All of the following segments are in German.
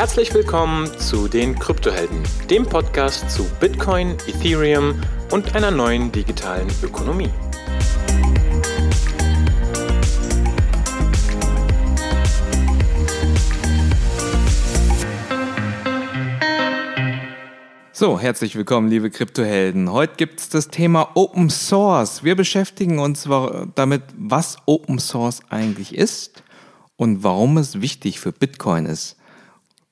Herzlich willkommen zu den Kryptohelden, dem Podcast zu Bitcoin, Ethereum und einer neuen digitalen Ökonomie. So, herzlich willkommen, liebe Kryptohelden. Heute gibt es das Thema Open Source. Wir beschäftigen uns damit, was Open Source eigentlich ist und warum es wichtig für Bitcoin ist.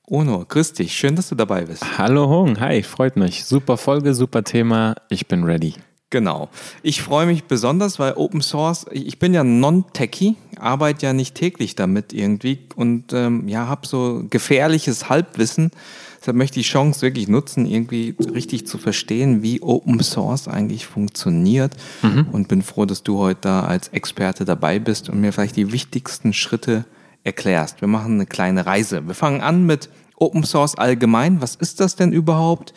Ono, grüß dich. Schön, dass du dabei bist. Hallo Hong, hi, freut mich. Super Folge, super Thema. Ich bin ready. Genau. Ich freue mich besonders, weil Open Source, ich bin ja non-techie, arbeite ja nicht täglich damit irgendwie und ähm, ja, habe so gefährliches Halbwissen Deshalb möchte ich die Chance wirklich nutzen, irgendwie richtig zu verstehen, wie Open Source eigentlich funktioniert. Mhm. Und bin froh, dass du heute da als Experte dabei bist und mir vielleicht die wichtigsten Schritte erklärst. Wir machen eine kleine Reise. Wir fangen an mit Open Source allgemein. Was ist das denn überhaupt?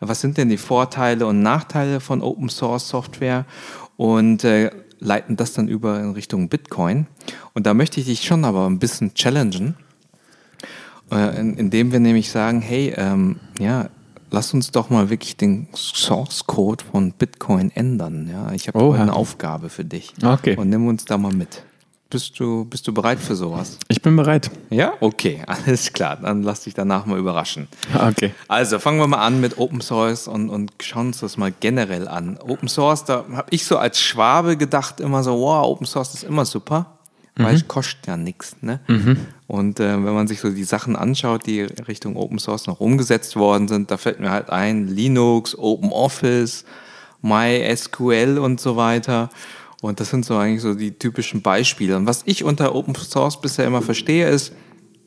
Was sind denn die Vorteile und Nachteile von Open Source Software? Und äh, leiten das dann über in Richtung Bitcoin. Und da möchte ich dich schon aber ein bisschen challengen. Äh, indem wir nämlich sagen, hey, ähm, ja, lass uns doch mal wirklich den Source Code von Bitcoin ändern. Ja, ich habe eine Aufgabe für dich. Okay. Und nimm uns da mal mit. Bist du, bist du bereit für sowas? Ich bin bereit. Ja? Okay, alles klar. Dann lass dich danach mal überraschen. Okay. Also fangen wir mal an mit Open Source und, und schauen uns das mal generell an. Open Source, da habe ich so als Schwabe gedacht immer so, wow, Open Source ist immer super weil es kostet ja nichts. Ne? Mhm. Und äh, wenn man sich so die Sachen anschaut, die Richtung Open Source noch umgesetzt worden sind, da fällt mir halt ein Linux, Open Office, MySQL und so weiter. Und das sind so eigentlich so die typischen Beispiele. Und was ich unter Open Source bisher immer verstehe, ist,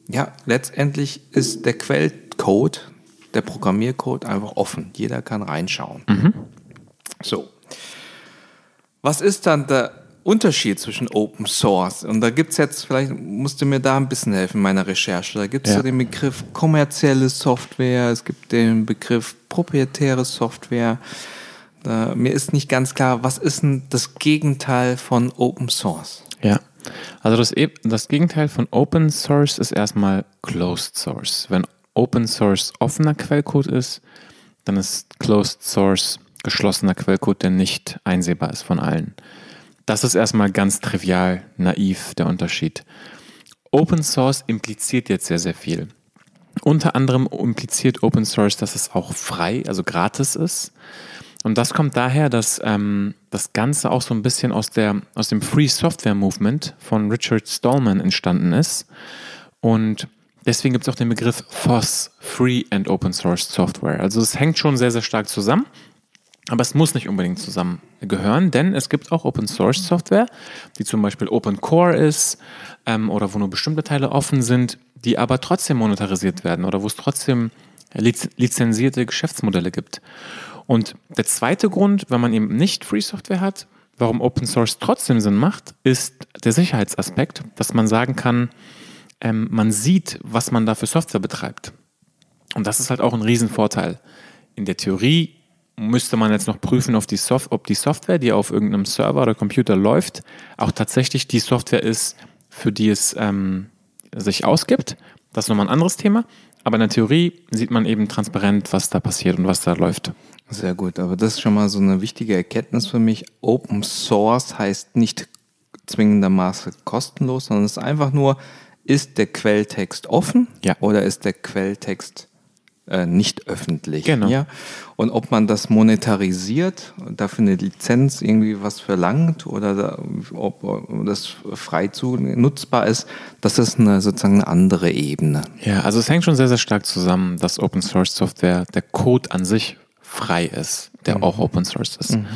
ja, letztendlich ist der Quellcode, der Programmiercode einfach offen. Jeder kann reinschauen. Mhm. So. Was ist dann der Unterschied zwischen Open Source. Und da gibt es jetzt, vielleicht musst du mir da ein bisschen helfen in meiner Recherche. Da gibt es ja. so den Begriff kommerzielle Software, es gibt den Begriff proprietäre Software. Da, mir ist nicht ganz klar, was ist denn das Gegenteil von Open Source? Ja, also das, e, das Gegenteil von Open Source ist erstmal Closed Source. Wenn Open Source offener Quellcode ist, dann ist Closed Source geschlossener Quellcode, der nicht einsehbar ist von allen. Das ist erstmal ganz trivial, naiv der Unterschied. Open Source impliziert jetzt sehr, sehr viel. Unter anderem impliziert Open Source, dass es auch frei, also gratis ist. Und das kommt daher, dass ähm, das Ganze auch so ein bisschen aus, der, aus dem Free Software Movement von Richard Stallman entstanden ist. Und deswegen gibt es auch den Begriff FOSS, Free and Open Source Software. Also es hängt schon sehr, sehr stark zusammen. Aber es muss nicht unbedingt zusammengehören, denn es gibt auch Open Source Software, die zum Beispiel Open Core ist ähm, oder wo nur bestimmte Teile offen sind, die aber trotzdem monetarisiert werden oder wo es trotzdem liz lizenzierte Geschäftsmodelle gibt. Und der zweite Grund, wenn man eben nicht Free Software hat, warum Open Source trotzdem Sinn macht, ist der Sicherheitsaspekt, dass man sagen kann, ähm, man sieht, was man da für Software betreibt. Und das ist halt auch ein Riesenvorteil. In der Theorie müsste man jetzt noch prüfen, ob die, ob die Software, die auf irgendeinem Server oder Computer läuft, auch tatsächlich die Software ist, für die es ähm, sich ausgibt. Das ist nochmal ein anderes Thema. Aber in der Theorie sieht man eben transparent, was da passiert und was da läuft. Sehr gut, aber das ist schon mal so eine wichtige Erkenntnis für mich. Open Source heißt nicht zwingendermaßen kostenlos, sondern es ist einfach nur, ist der Quelltext offen ja. oder ist der Quelltext äh, nicht öffentlich. Genau. Ja? Und ob man das monetarisiert, dafür eine Lizenz irgendwie was verlangt oder da, ob, das frei zu nutzbar ist, das ist eine, sozusagen eine andere Ebene. Ja, also es hängt schon sehr, sehr stark zusammen, dass Open Source Software, der Code an sich frei ist, der mhm. auch Open Source ist. Mhm.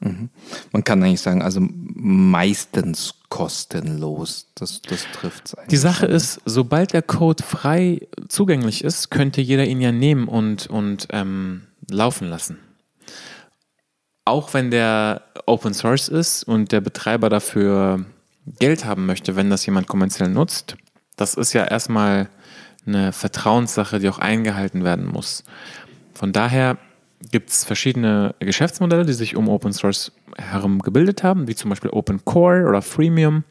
Mhm. Man kann eigentlich sagen, also meistens kostenlos. Das, das trifft es eigentlich. Die Sache schon. ist, sobald der Code frei zugänglich ist, könnte jeder ihn ja nehmen und, und ähm, laufen lassen. Auch wenn der Open Source ist und der Betreiber dafür Geld haben möchte, wenn das jemand kommerziell nutzt, das ist ja erstmal eine Vertrauenssache, die auch eingehalten werden muss. Von daher gibt es verschiedene Geschäftsmodelle, die sich um Open Source herum gebildet haben, wie zum Beispiel Open Core oder Freemium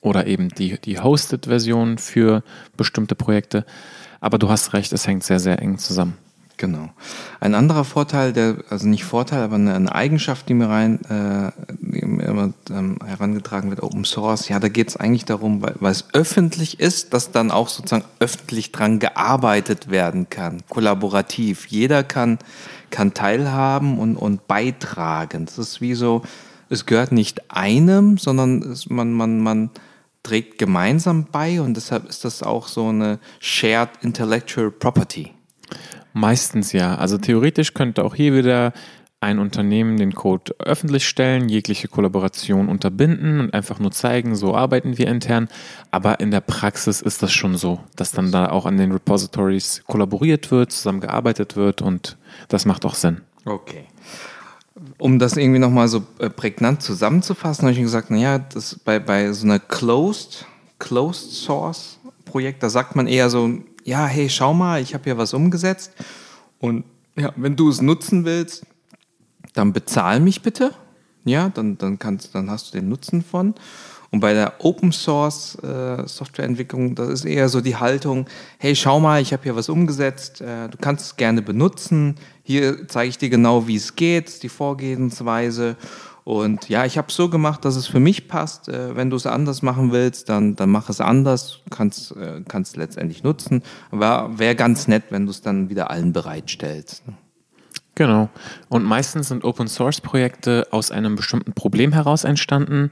oder eben die, die Hosted-Version für bestimmte Projekte. Aber du hast recht, es hängt sehr, sehr eng zusammen. Genau. Ein anderer Vorteil, der, also nicht Vorteil, aber eine, eine Eigenschaft, die mir rein äh, immer ähm, herangetragen wird, Open Source, ja, da geht es eigentlich darum, weil, weil es öffentlich ist, dass dann auch sozusagen öffentlich dran gearbeitet werden kann, kollaborativ. Jeder kann, kann teilhaben und, und beitragen. Das ist wie so, es gehört nicht einem, sondern es, man, man, man trägt gemeinsam bei und deshalb ist das auch so eine Shared Intellectual Property. Meistens ja. Also theoretisch könnte auch hier wieder ein Unternehmen den Code öffentlich stellen, jegliche Kollaboration unterbinden und einfach nur zeigen, so arbeiten wir intern. Aber in der Praxis ist das schon so, dass dann da auch an den Repositories kollaboriert wird, zusammengearbeitet wird und das macht auch Sinn. Okay. Um das irgendwie nochmal so äh, prägnant zusammenzufassen, habe ich gesagt, naja, das bei, bei so einer Closed, Closed Source Projekt, da sagt man eher so, ja, hey, schau mal, ich habe hier was umgesetzt und ja, wenn du es nutzen willst, dann bezahl mich bitte. Ja, dann, dann, kannst, dann hast du den Nutzen von. Und bei der Open Source äh, Softwareentwicklung, das ist eher so die Haltung, hey, schau mal, ich habe hier was umgesetzt, äh, du kannst es gerne benutzen. Hier zeige ich dir genau, wie es geht, die Vorgehensweise. Und ja, ich habe es so gemacht, dass es für mich passt. Äh, wenn du es anders machen willst, dann, dann mach es anders, kannst äh, kannst letztendlich nutzen. Aber wäre ganz nett, wenn du es dann wieder allen bereitstellst. Ne? Genau. Und meistens sind Open Source Projekte aus einem bestimmten Problem heraus entstanden.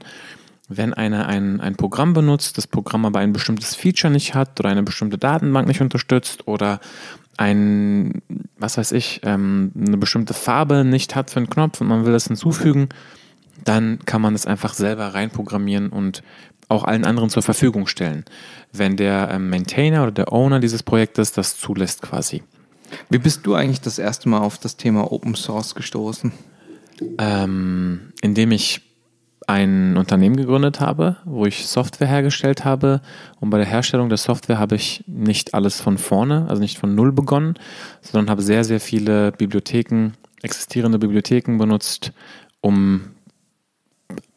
Wenn einer ein, ein Programm benutzt, das Programm aber ein bestimmtes Feature nicht hat oder eine bestimmte Datenbank nicht unterstützt oder ein, was weiß ich, ähm, eine bestimmte Farbe nicht hat für einen Knopf und man will das hinzufügen, dann kann man es einfach selber reinprogrammieren und auch allen anderen zur Verfügung stellen, wenn der ähm, Maintainer oder der Owner dieses Projektes das zulässt quasi. Wie bist du eigentlich das erste Mal auf das Thema Open Source gestoßen? Ähm, indem ich ein Unternehmen gegründet habe, wo ich Software hergestellt habe. Und bei der Herstellung der Software habe ich nicht alles von vorne, also nicht von Null begonnen, sondern habe sehr, sehr viele Bibliotheken, existierende Bibliotheken benutzt, um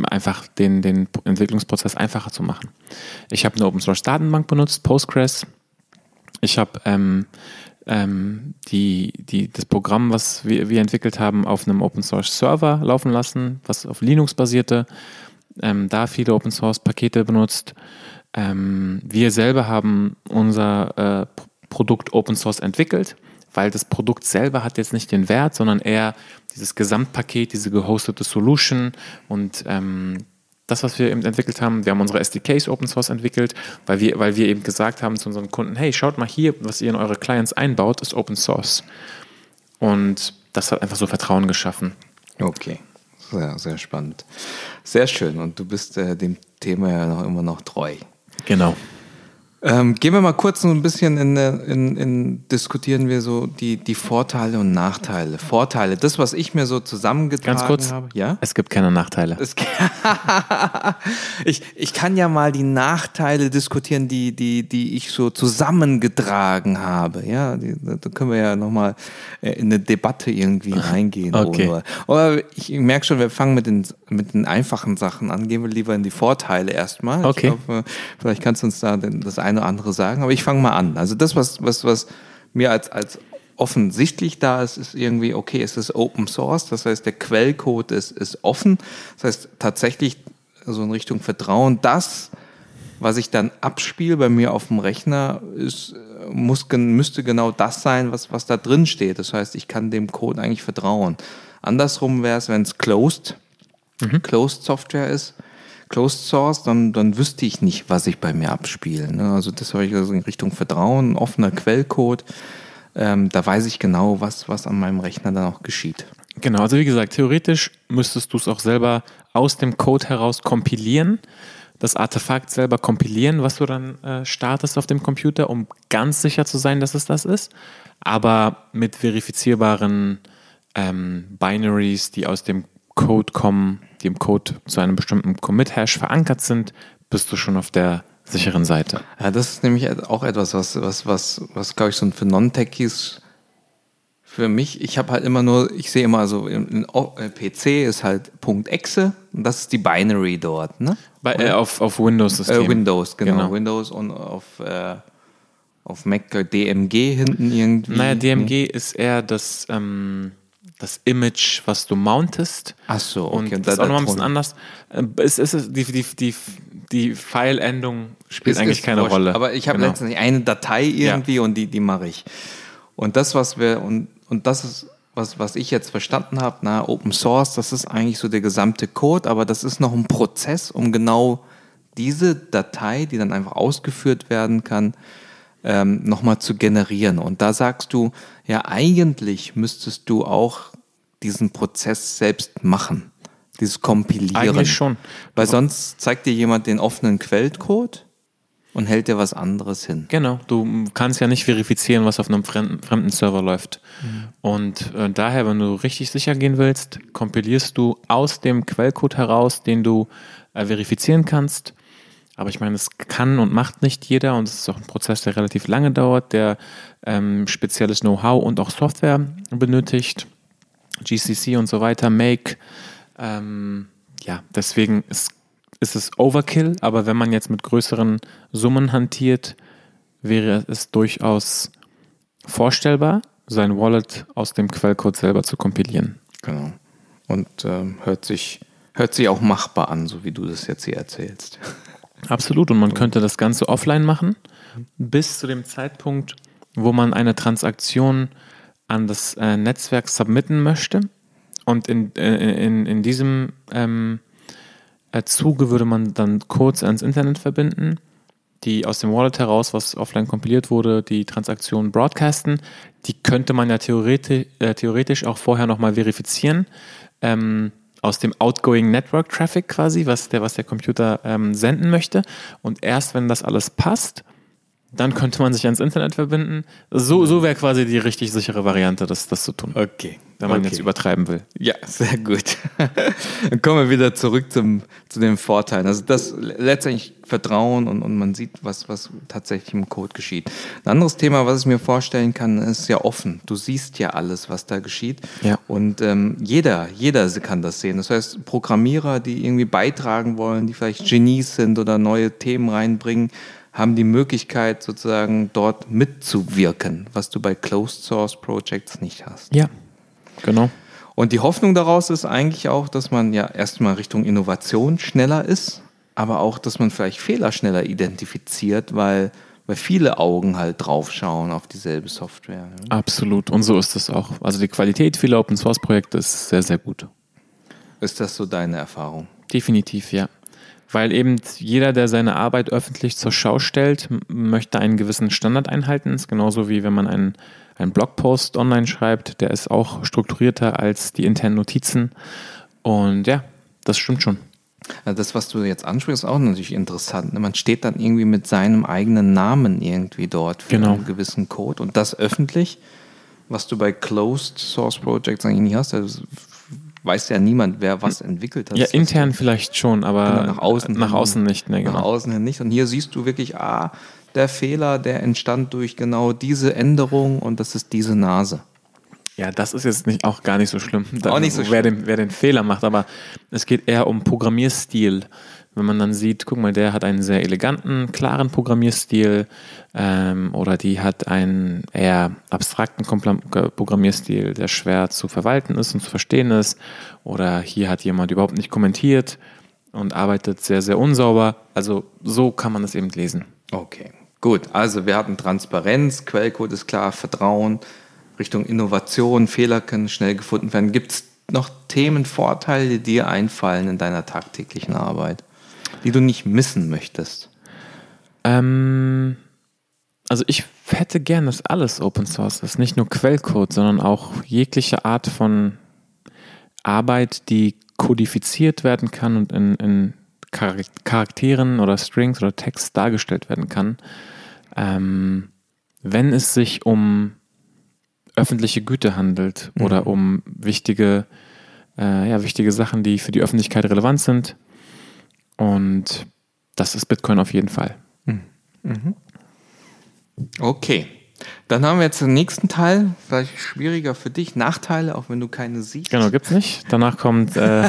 einfach den, den Entwicklungsprozess einfacher zu machen. Ich habe eine Open Source Datenbank benutzt, Postgres. Ich habe ähm, ähm, die, die, das Programm, was wir, wir entwickelt haben, auf einem Open Source Server laufen lassen, was auf Linux basierte. Ähm, da viele Open Source Pakete benutzt. Ähm, wir selber haben unser äh, Produkt Open Source entwickelt, weil das Produkt selber hat jetzt nicht den Wert, sondern eher dieses Gesamtpaket, diese gehostete Solution und ähm, das, was wir eben entwickelt haben. Wir haben unsere SDKs Open Source entwickelt, weil wir, weil wir eben gesagt haben zu unseren Kunden, hey, schaut mal hier, was ihr in eure Clients einbaut, ist Open Source. Und das hat einfach so Vertrauen geschaffen. Okay, sehr, sehr spannend. Sehr schön. Und du bist äh, dem Thema ja noch immer noch treu. Genau. Ähm, gehen wir mal kurz so ein bisschen in, in, in, diskutieren wir so die, die Vorteile und Nachteile. Vorteile, das, was ich mir so zusammengetragen Ganz kurz, habe. Ja? Es gibt keine Nachteile. ich, ich kann ja mal die Nachteile diskutieren, die, die, die ich so zusammengetragen habe. Ja, die, da können wir ja nochmal äh, in eine Debatte irgendwie reingehen. okay. Aber ich merke schon, wir fangen mit den, mit den einfachen Sachen an. Gehen wir lieber in die Vorteile erstmal. Okay. Ich glaub, vielleicht kannst du uns da das eine oder andere sagen, aber ich fange mal an. Also das, was, was, was mir als, als offensichtlich da ist, ist irgendwie, okay, es ist Open Source, das heißt, der Quellcode ist, ist offen. Das heißt, tatsächlich so in Richtung Vertrauen, das, was ich dann abspiele bei mir auf dem Rechner, ist, muss, müsste genau das sein, was, was da drin steht. Das heißt, ich kann dem Code eigentlich vertrauen. Andersrum wäre es, wenn es closed, mhm. closed Software ist, Closed Source, dann, dann wüsste ich nicht, was ich bei mir abspiele. Ne? Also das habe ich also in Richtung Vertrauen, offener Quellcode. Ähm, da weiß ich genau, was, was an meinem Rechner dann auch geschieht. Genau, also wie gesagt, theoretisch müsstest du es auch selber aus dem Code heraus kompilieren, das Artefakt selber kompilieren, was du dann äh, startest auf dem Computer, um ganz sicher zu sein, dass es das ist. Aber mit verifizierbaren ähm, Binaries, die aus dem Code kommen, die im Code zu einem bestimmten Commit-Hash verankert sind, bist du schon auf der sicheren Seite. Ja, das ist nämlich auch etwas, was, was, was, was glaube ich, so für Non-Techies für mich, ich habe halt immer nur, ich sehe immer so, in, in PC ist halt .exe und das ist die Binary dort, ne? Bei, äh, auf, auf Windows-System. Äh, Windows, genau, genau, Windows und auf, äh, auf Mac DMG hinten irgendwie. Naja, DMG ist eher das, ähm, das Image, was du mountest. Ach so, okay. Und Und das ist da- auch nochmal ein bisschen anders. Äh, Es ist, die, die, die, die File-Endung spielt Ist- eigentlich ist keine wurscht. Rolle. Aber ich habe Genau. letztendlich eine Datei irgendwie und die, die mache ich. Und das, was wir, und, und das ist, was, was ich jetzt verstanden habe, na, Open Source, das ist eigentlich so der gesamte Code, aber das ist noch ein Prozess, um genau diese Datei, die dann einfach ausgeführt werden kann, ähm, nochmal zu generieren. Und da sagst du, ja, eigentlich müsstest du auch diesen Prozess selbst machen. Dieses Kompilieren. Eigentlich schon. Weil sonst zeigt dir jemand den offenen Quellcode und hält dir was anderes hin. Genau, du kannst ja nicht verifizieren, was auf einem fremden, fremden Server läuft. Und äh, daher, wenn du richtig sicher gehen willst, kompilierst du aus dem Quellcode heraus, den du äh, verifizieren kannst. Aber ich meine, es kann und macht nicht jeder und es ist auch ein Prozess, der relativ lange dauert, der ähm, spezielles Know-how und auch Software benötigt. GCC und so weiter, Make. Ähm, ja, deswegen ist, ist es Overkill, aber wenn man jetzt mit größeren Summen hantiert, wäre es durchaus vorstellbar, sein Wallet aus dem Quellcode selber zu kompilieren. Genau. Und ähm, hört, sich, hört sich auch machbar an, so wie du das jetzt hier erzählst. Absolut. Und man könnte das Ganze offline machen, bis zu dem Zeitpunkt, wo man eine Transaktion an das äh, Netzwerk submitten möchte. Und in, äh, in, in diesem ähm, äh, Zuge würde man dann Codes ans Internet verbinden, die aus dem Wallet heraus, was offline kompiliert wurde, die Transaktion broadcasten. Die könnte man ja theoretisch, äh, theoretisch auch vorher nochmal verifizieren. Ähm, aus dem Outgoing Network Traffic quasi, was der, was der Computer ähm, senden möchte. Und erst wenn das alles passt, dann könnte man sich ans Internet verbinden. So, so wäre quasi die richtig sichere Variante, das, das zu tun. Okay. Wenn man okay. jetzt übertreiben will. Ja, sehr gut. Dann kommen wir wieder zurück zum, zu den Vorteilen. Also das letztendlich Vertrauen und, und man sieht, was, was tatsächlich im Code geschieht. Ein anderes Thema, was ich mir vorstellen kann, ist ja offen. Du siehst ja alles, was da geschieht. Ja. Und ähm, jeder, jeder kann das sehen. Das heißt, Programmierer, die irgendwie beitragen wollen, die vielleicht Genies sind oder neue Themen reinbringen, haben die Möglichkeit, sozusagen dort mitzuwirken, was du bei Closed Source Projects nicht hast. Ja, genau. Und die Hoffnung daraus ist eigentlich auch, dass man ja erstmal Richtung Innovation schneller ist, aber auch, dass man vielleicht Fehler schneller identifiziert, weil, weil viele Augen halt draufschauen auf dieselbe Software. ne? Absolut. Und so ist es auch. Also die Qualität vieler Open Source Projekte ist sehr, sehr gut. Ist das so deine Erfahrung? Definitiv, ja. Weil eben jeder, der seine Arbeit öffentlich zur Schau stellt, möchte einen gewissen Standard einhalten. ist genauso wie wenn man einen, einen Blogpost online schreibt, der ist auch strukturierter als die internen Notizen. Und ja, das stimmt schon. Also das, was du jetzt ansprichst, ist auch natürlich interessant. ne? Man steht dann irgendwie mit seinem eigenen Namen irgendwie dort für Genau. einen gewissen Code und das öffentlich, was du bei Closed Source Projects eigentlich nicht hast. Also weiß ja niemand, wer was entwickelt hat. Ja, Das intern vielleicht schon, aber Genau, nach außen nach hin. außen nicht. Ne, nach genau. außen hin nicht. Und hier siehst du wirklich, ah, der Fehler, der entstand durch genau diese Änderung und das ist diese Nase. Ja, das ist jetzt nicht, auch gar nicht so schlimm. Auch nicht so wer, den, wer den Fehler macht, aber es geht eher um Programmierstil. Wenn man dann sieht, guck mal, der hat einen sehr eleganten, klaren Programmierstil ähm, oder die hat einen eher abstrakten Programmierstil, der schwer zu verwalten ist und zu verstehen ist. Oder hier hat jemand überhaupt nicht kommentiert und arbeitet sehr, sehr unsauber. Also so kann man das eben lesen. Okay, gut. Also wir hatten Transparenz, Quellcode ist klar, Vertrauen, Richtung Innovation, Fehler können schnell gefunden werden. Gibt es noch Themen, Vorteile, die dir einfallen in deiner tagtäglichen Arbeit, die du nicht missen möchtest? Ähm, also ich hätte gern, dass alles Open Source ist, nicht nur Quellcode, sondern auch jegliche Art von Arbeit, die kodifiziert werden kann und in, in Charak- Charakteren oder Strings oder Text dargestellt werden kann. Ähm, wenn es sich um öffentliche Güte handelt oder um wichtige, äh, ja, wichtige Sachen, die für die Öffentlichkeit relevant sind. Und das ist Bitcoin auf jeden Fall. Okay. Dann haben wir jetzt den nächsten Teil, vielleicht schwieriger für dich, Nachteile, auch wenn du keine siehst. Genau, gibt's nicht. Danach kommt, äh,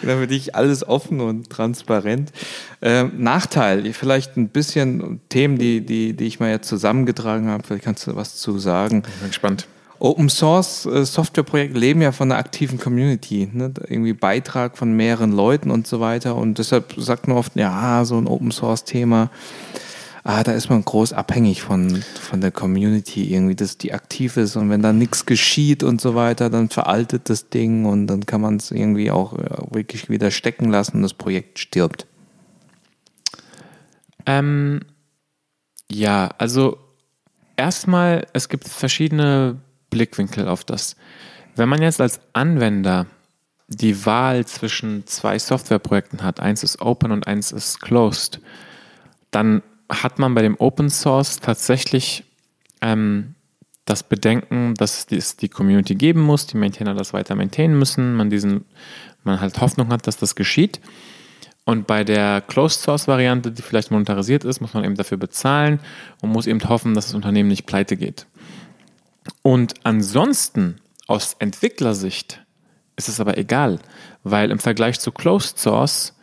genau, für dich alles offen und transparent. Ähm, Nachteil, vielleicht ein bisschen Themen, die, die, die ich mal jetzt zusammengetragen habe, vielleicht kannst du was zu sagen. Ich bin gespannt. Open Source äh, Softwareprojekte leben ja von einer aktiven Community, ne? irgendwie Beitrag von mehreren Leuten und so weiter. Und deshalb sagt man oft, ja, so ein Open Source Thema ah, da ist man groß abhängig von, von der Community irgendwie, dass die aktiv ist und wenn da nichts geschieht und so weiter, dann veraltet das Ding und dann kann man es irgendwie auch wirklich wieder stecken lassen und das Projekt stirbt. Ähm, ja, also erstmal, es gibt verschiedene Blickwinkel auf das. Wenn man jetzt als Anwender die Wahl zwischen zwei Softwareprojekten hat, eins ist open und eins ist closed, dann hat man bei dem Open Source tatsächlich ähm, das Bedenken, dass es die Community geben muss, die Maintainer das weiter maintainen müssen, man diesen, man halt Hoffnung hat, dass das geschieht. Und bei der Closed Source Variante, die vielleicht monetarisiert ist, muss man eben dafür bezahlen und muss eben hoffen, dass das Unternehmen nicht pleite geht. Und ansonsten aus Entwicklersicht ist es aber egal, weil im Vergleich zu Closed Source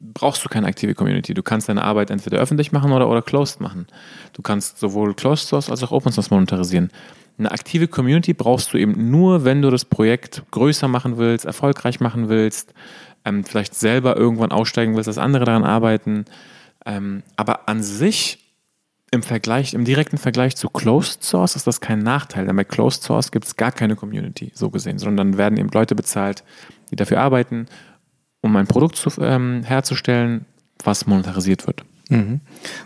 brauchst du keine aktive Community. Du kannst deine Arbeit entweder öffentlich machen oder, oder closed machen. Du kannst sowohl Closed Source als auch Open Source monetarisieren. Eine aktive Community brauchst du eben nur, wenn du das Projekt größer machen willst, erfolgreich machen willst, ähm, vielleicht selber irgendwann aussteigen willst, dass andere daran arbeiten. Ähm, aber an sich im Vergleich, im direkten Vergleich zu Closed Source ist das kein Nachteil, denn bei Closed Source gibt es gar keine Community, so gesehen, sondern dann werden eben Leute bezahlt, die dafür arbeiten um ein Produkt zu, ähm, herzustellen, was monetarisiert wird. Mhm.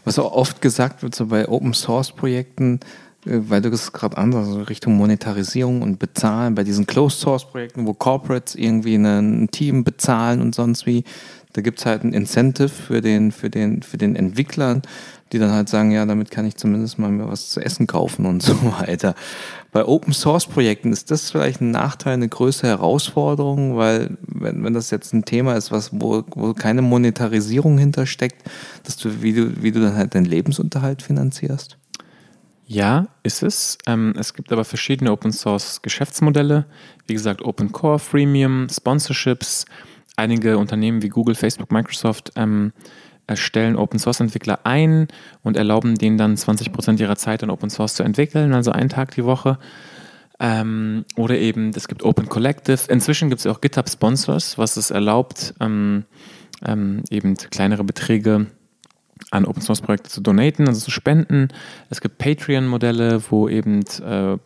Was auch oft gesagt wird, so bei Open Source Projekten, äh, weil du das gerade ansagst, also Richtung Monetarisierung und Bezahlen, bei diesen Closed Source Projekten, wo Corporates irgendwie ein Team bezahlen und sonst wie, da gibt es halt ein Incentive für den, für den, für den Entwickler, die dann halt sagen, ja, damit kann ich zumindest mal mir was zu essen kaufen und so weiter. Bei Open Source Projekten ist das vielleicht ein Nachteil, eine größere Herausforderung, weil wenn, wenn das jetzt ein Thema ist, was, wo, wo keine Monetarisierung hintersteckt, dass du, wie du, wie du dann halt deinen Lebensunterhalt finanzierst? Ja, ist es. Ähm, es gibt aber verschiedene Open Source Geschäftsmodelle. Wie gesagt, Open Core, Freemium, Sponsorships. Einige Unternehmen wie Google, Facebook, Microsoft ähm, stellen Open Source Entwickler ein und erlauben denen dann 20 Prozent ihrer Zeit in Open Source zu entwickeln, also einen Tag die Woche. Ähm, oder eben, es gibt Open Collective. Inzwischen gibt es auch GitHub Sponsors, was es erlaubt, ähm, ähm, eben kleinere Beträge an Open Source Projekte zu donaten, also zu spenden. Es gibt Patreon-Modelle, wo eben äh,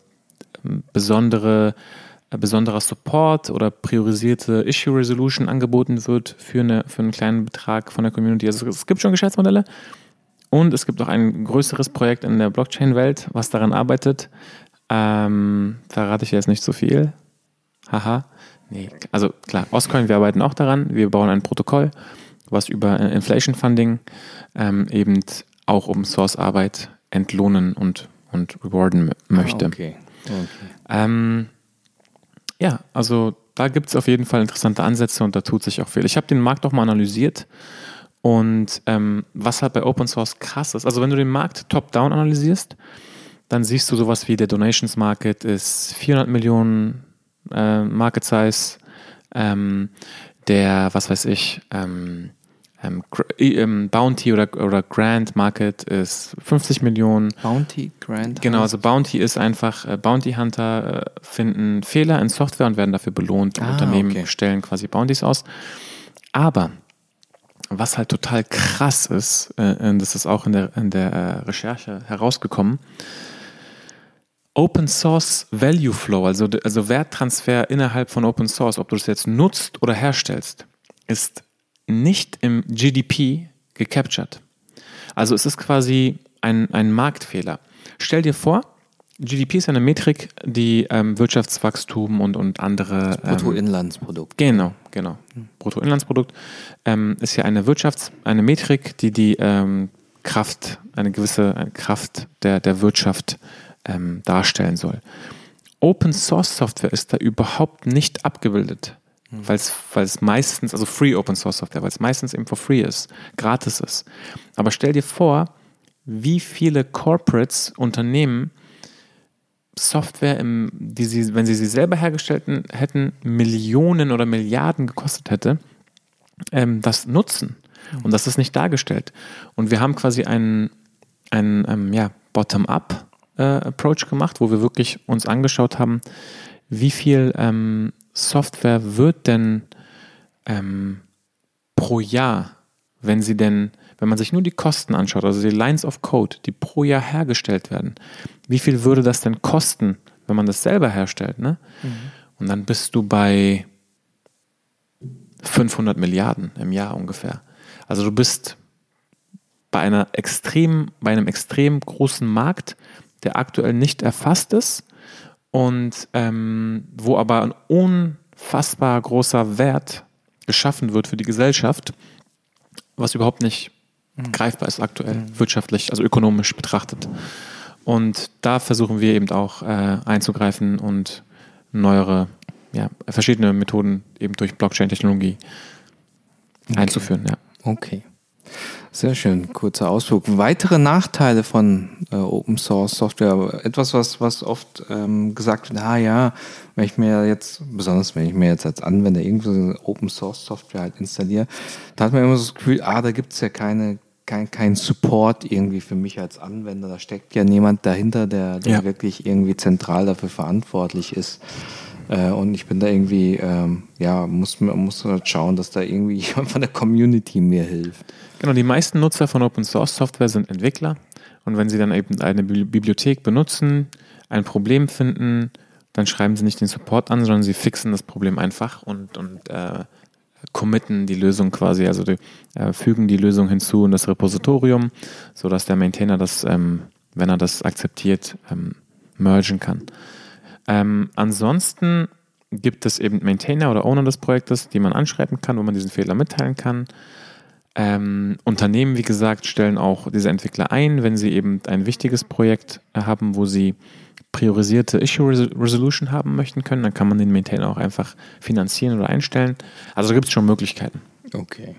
besondere äh, besonderer Support oder priorisierte Issue Resolution angeboten wird für, eine, für einen kleinen Betrag von der Community. Also es gibt schon Geschäftsmodelle und es gibt auch ein größeres Projekt in der Blockchain-Welt, was daran arbeitet. Ähm, verrate ich jetzt nicht so viel. Haha. Nee, also klar, Oscoin, wir arbeiten auch daran. Wir bauen ein Protokoll, was über Inflation Funding ähm, eben auch Open Source Arbeit entlohnen und, und rewarden möchte. Ah, okay. okay. Ähm, ja, also da gibt es auf jeden Fall interessante Ansätze und da tut sich auch viel. Ich habe den Markt auch mal analysiert und ähm, was halt bei Open Source krass ist, also wenn du den Markt top-down analysierst, dann siehst du sowas wie der Donations Market ist 400 Millionen äh, Market Size, ähm, der, was weiß ich, ähm, ähm, ähm, Bounty oder, oder Grant Market ist 50 Millionen. Bounty, Grant. Genau, also Bounty ist einfach, äh, Bounty Hunter äh, finden Fehler in Software und werden dafür belohnt. Ah, Unternehmen okay. stellen quasi Bounties aus. Aber was halt total krass ist, äh, das ist auch in der, in der äh, Recherche herausgekommen, Open Source Value Flow, also, also Werttransfer innerhalb von Open Source, ob du das jetzt nutzt oder herstellst, ist nicht im GDP gecaptured. Also es ist quasi ein, ein Marktfehler. Stell dir vor, GDP ist eine Metrik, die ähm, Wirtschaftswachstum und, und andere. Ähm, Bruttoinlandsprodukt. Genau, genau. Bruttoinlandsprodukt ähm, ist ja eine Wirtschafts-, eine Metrik, die die ähm, Kraft, eine gewisse Kraft der, der Wirtschaft ähm, darstellen soll. Open Source Software ist da überhaupt nicht abgebildet. Weil es meistens, also Free Open Source Software, weil es meistens eben for free ist, gratis ist. Aber stell dir vor, wie viele Corporates, Unternehmen Software, im, die sie, wenn sie sie selber hergestellt hätten, Millionen oder Milliarden gekostet hätte, ähm, das nutzen. Und das ist nicht dargestellt. Und wir haben quasi einen, einen ähm, ja, Bottom-up äh, gemacht, wo wir wirklich uns angeschaut haben, wie viel ähm, Software wird denn ähm, pro Jahr, wenn sie denn, wenn man sich nur die Kosten anschaut, also die Lines of Code, die pro Jahr hergestellt werden, wie viel würde das denn kosten, wenn man das selber herstellt? Ne? Mhm. Und dann bist du bei 500 Milliarden im Jahr ungefähr. Also du bist bei einer extrem, bei einem extrem großen Markt, der aktuell nicht erfasst ist und ähm, wo aber ein unfassbar großer Wert geschaffen wird für die Gesellschaft, was überhaupt nicht mhm. greifbar ist aktuell, mhm. wirtschaftlich, also ökonomisch betrachtet. Und da versuchen wir eben auch äh, einzugreifen und neuere, ja, verschiedene Methoden eben durch Blockchain-Technologie okay. einzuführen. Ja. Okay. Sehr schön, kurzer Ausflug. Weitere Nachteile von äh, Open Source Software. Etwas, was, was oft ähm, gesagt wird, ah ja, wenn ich mir jetzt, besonders wenn ich mir jetzt als Anwender irgendwie Open Source Software halt installiere, da hat man immer so das Gefühl, ah, da gibt es ja keine, kein, kein Support irgendwie für mich als Anwender. Da steckt ja niemand dahinter, der, der ja. wirklich irgendwie zentral dafür verantwortlich ist. Äh, und ich bin da irgendwie, ähm, ja, muss, muss halt schauen, dass da irgendwie jemand von der Community mir hilft. Genau, die meisten Nutzer von Open Source Software sind Entwickler. Und wenn sie dann eben eine Bibliothek benutzen, ein Problem finden, dann schreiben sie nicht den Support an, sondern sie fixen das Problem einfach und, und äh, committen die Lösung quasi, also die, äh, fügen die Lösung hinzu in das Repositorium, sodass der Maintainer das, ähm, wenn er das akzeptiert, ähm, mergen kann. Ähm, ansonsten gibt es eben Maintainer oder Owner des Projektes, die man anschreiben kann, wo man diesen Fehler mitteilen kann. Ähm, Unternehmen, wie gesagt, stellen auch diese Entwickler ein, wenn sie eben ein wichtiges Projekt haben, wo sie priorisierte Issue Resolution haben möchten können, dann kann man den Maintainer auch einfach finanzieren oder einstellen. Also da gibt es schon Möglichkeiten. Okay.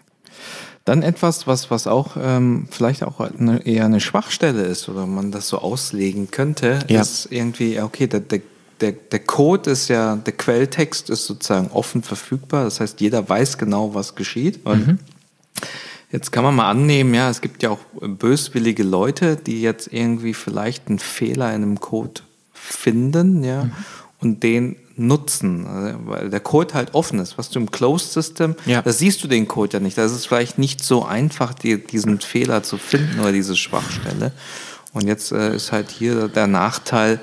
Dann etwas, was, was auch ähm, vielleicht auch eine, eher eine Schwachstelle ist oder man das so auslegen könnte, ja. ist irgendwie, okay, der, der der, der Code ist ja, der Quelltext ist sozusagen offen verfügbar. Das heißt, jeder weiß genau, was geschieht. Und mhm. jetzt kann man mal annehmen, ja, es gibt ja auch böswillige Leute, die jetzt irgendwie vielleicht einen Fehler in einem Code finden, ja, mhm. und den nutzen, also, weil der Code halt offen ist. Was du im Closed System, ja. da siehst du den Code ja nicht. Da ist es vielleicht nicht so einfach, die, diesen Fehler zu finden oder diese Schwachstelle. Und jetzt äh, ist halt hier der Nachteil,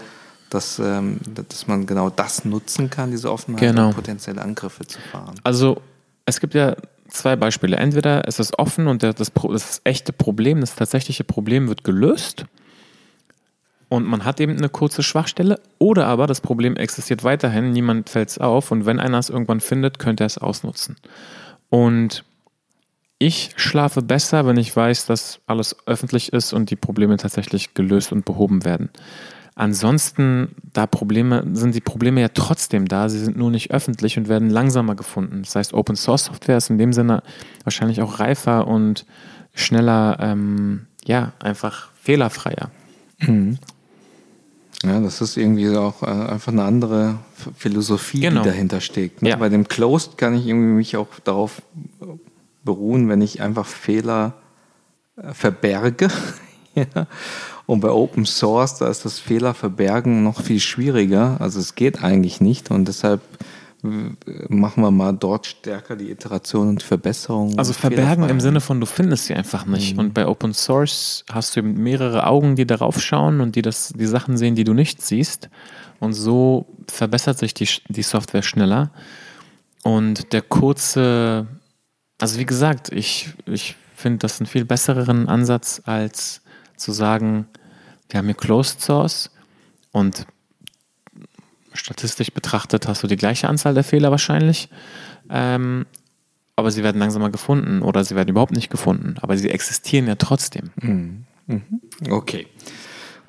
dass, ähm, dass man genau das nutzen kann, diese Offenheit, genau. um potenzielle Angriffe zu fahren. Also es gibt ja zwei Beispiele. Entweder ist es offen und das, das echte Problem, das tatsächliche Problem wird gelöst und man hat eben eine kurze Schwachstelle oder aber das Problem existiert weiterhin, niemand fällt es auf und wenn einer es irgendwann findet, könnte er es ausnutzen. Und ich schlafe besser, wenn ich weiß, dass alles öffentlich ist und die Probleme tatsächlich gelöst und behoben werden. Ansonsten, da Probleme, sind die Probleme ja trotzdem da, sie sind nur nicht öffentlich und werden langsamer gefunden. Das heißt, Open Source Software ist in dem Sinne wahrscheinlich auch reifer und schneller, ähm, ja, einfach fehlerfreier. Mhm. Ja, das ist irgendwie auch äh, einfach eine andere Philosophie, genau. die dahinter steckt. Ne? Ja. Bei dem Closed kann ich irgendwie mich auch darauf beruhen, wenn ich einfach Fehler äh, verberge. ja und bei Open Source, da ist das Fehlerverbergen noch viel schwieriger. Also es geht eigentlich nicht und deshalb machen wir mal dort stärker die Iteration und Verbesserung. Also verbergen im Sinne von, du findest sie einfach nicht. Mhm. Und bei Open Source hast du eben mehrere Augen, die darauf schauen und die das, die Sachen sehen, die du nicht siehst. Und so verbessert sich die, die Software schneller. Und der kurze, also wie gesagt, ich, ich finde das einen viel besseren Ansatz als zu sagen, wir haben hier Closed Source und statistisch betrachtet hast du die gleiche Anzahl der Fehler wahrscheinlich, ähm, aber sie werden langsamer gefunden oder sie werden überhaupt nicht gefunden, aber sie existieren ja trotzdem. Mhm. mhm. Okay.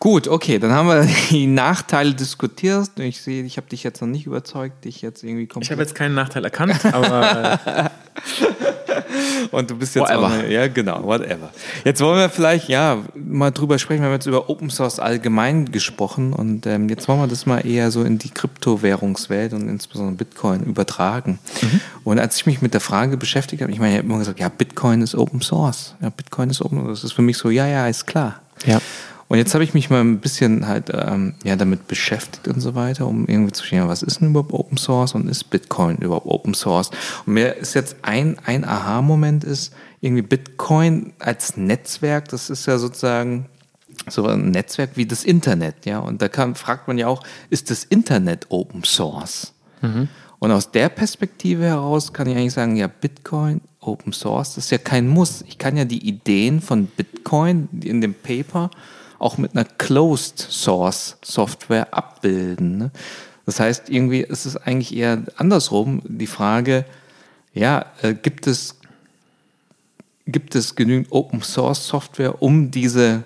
Gut, okay, dann haben wir die Nachteile diskutiert. Ich sehe, ich habe dich jetzt noch nicht überzeugt, dich jetzt irgendwie komplett. Ich habe jetzt keinen Nachteil erkannt, aber. Und du bist jetzt whatever. eine, ja genau, whatever. Jetzt wollen wir vielleicht ja mal drüber sprechen. Wir haben jetzt über Open Source allgemein gesprochen und ähm, jetzt wollen wir das mal eher so in die Kryptowährungswelt und insbesondere Bitcoin übertragen. Mhm. Und als ich mich mit der Frage beschäftigt habe, ich meine, ich habe immer gesagt, ja, Bitcoin ist Open Source. Ja, Bitcoin ist Open Source. Das ist für mich so, ja, ja, ist klar. Ja. Und jetzt habe ich mich mal ein bisschen halt ähm, ja, damit beschäftigt und so weiter, um irgendwie zu verstehen, was ist denn überhaupt Open Source und ist Bitcoin überhaupt Open Source? Und mir ist jetzt ein, ein Aha-Moment ist, irgendwie Bitcoin als Netzwerk, das ist ja sozusagen so ein Netzwerk wie das Internet, ja. Und da kann, fragt man ja auch, ist das Internet Open Source? Mhm. Und aus der Perspektive heraus kann ich eigentlich sagen, ja, Bitcoin, Open Source, das ist ja kein Muss. Ich kann ja die Ideen von Bitcoin in dem Paper auch mit einer Closed Source Software abbilden. Ne? Das heißt, irgendwie ist es eigentlich eher andersrum die Frage, ja, äh, gibt es gibt es genügend Open Source Software, um diese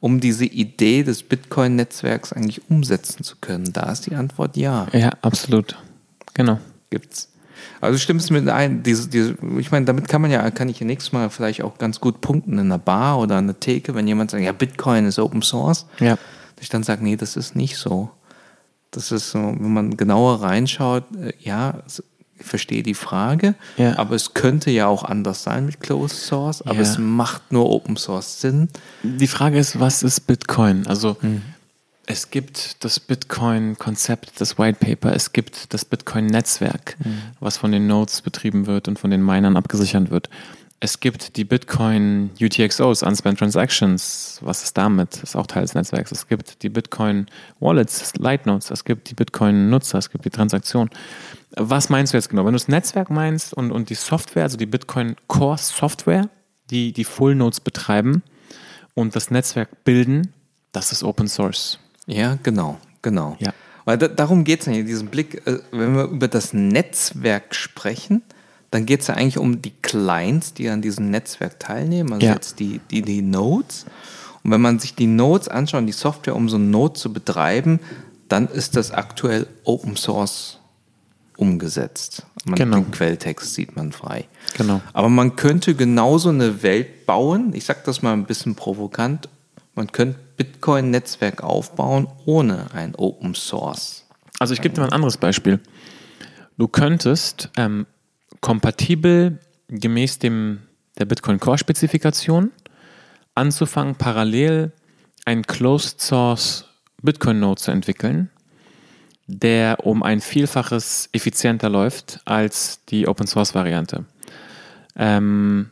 um diese Idee des Bitcoin Netzwerks eigentlich umsetzen zu können? Da ist die Antwort ja. Ja, absolut. Genau. Gibt's. Also stimmst mit ein, diese, diese, ich meine, damit kann man ja, kann ich ja nächstes Mal vielleicht auch ganz gut punkten in einer Bar oder einer Theke, wenn jemand sagt, ja, Bitcoin ist Open Source. Ja. Dass ich dann sage, nee, das ist nicht so. Das ist so, wenn man genauer reinschaut, äh, ja, ich verstehe die Frage, ja. aber es könnte ja auch anders sein mit Closed Source, aber ja. es macht nur Open Source Sinn. Die Frage ist, was ist Bitcoin? Also mhm. Es gibt das Bitcoin-Konzept, das White Paper, es gibt das Bitcoin-Netzwerk, mhm. was von den Nodes betrieben wird und von den Minern abgesichert wird. Es gibt die Bitcoin UTXOs, Unspent Transactions. Was ist damit? Das ist auch Teil des Netzwerks. Es gibt die Bitcoin Wallets, Light Nodes. Es gibt die Bitcoin Nutzer. Es gibt die Transaktion. Was meinst du jetzt genau? Wenn du das Netzwerk meinst und, und die Software, also die Bitcoin Core Software, die die Full Nodes betreiben und das Netzwerk bilden, das ist Open Source. Ja, genau, genau. Ja. Weil da, darum geht es in diesem Blick, äh, wenn wir über das Netzwerk sprechen, dann geht es ja eigentlich um die Clients, die an diesem Netzwerk teilnehmen, also ja. jetzt die, die, die Nodes. Und wenn man sich die Nodes anschaut, die Software, um so ein Node zu betreiben, dann ist das aktuell Open Source umgesetzt. Man, genau. Den Quelltext sieht man frei. Genau. Aber man könnte genauso eine Welt bauen, ich sage das mal ein bisschen provokant, man könnte Bitcoin-Netzwerk aufbauen ohne ein Open Source. Also ich gebe dir mal ein anderes Beispiel. Du könntest ähm, kompatibel gemäß dem, der Bitcoin Core-Spezifikation anzufangen, parallel ein Closed Source Bitcoin Node zu entwickeln, der um ein Vielfaches effizienter läuft als die Open Source Variante. Ähm,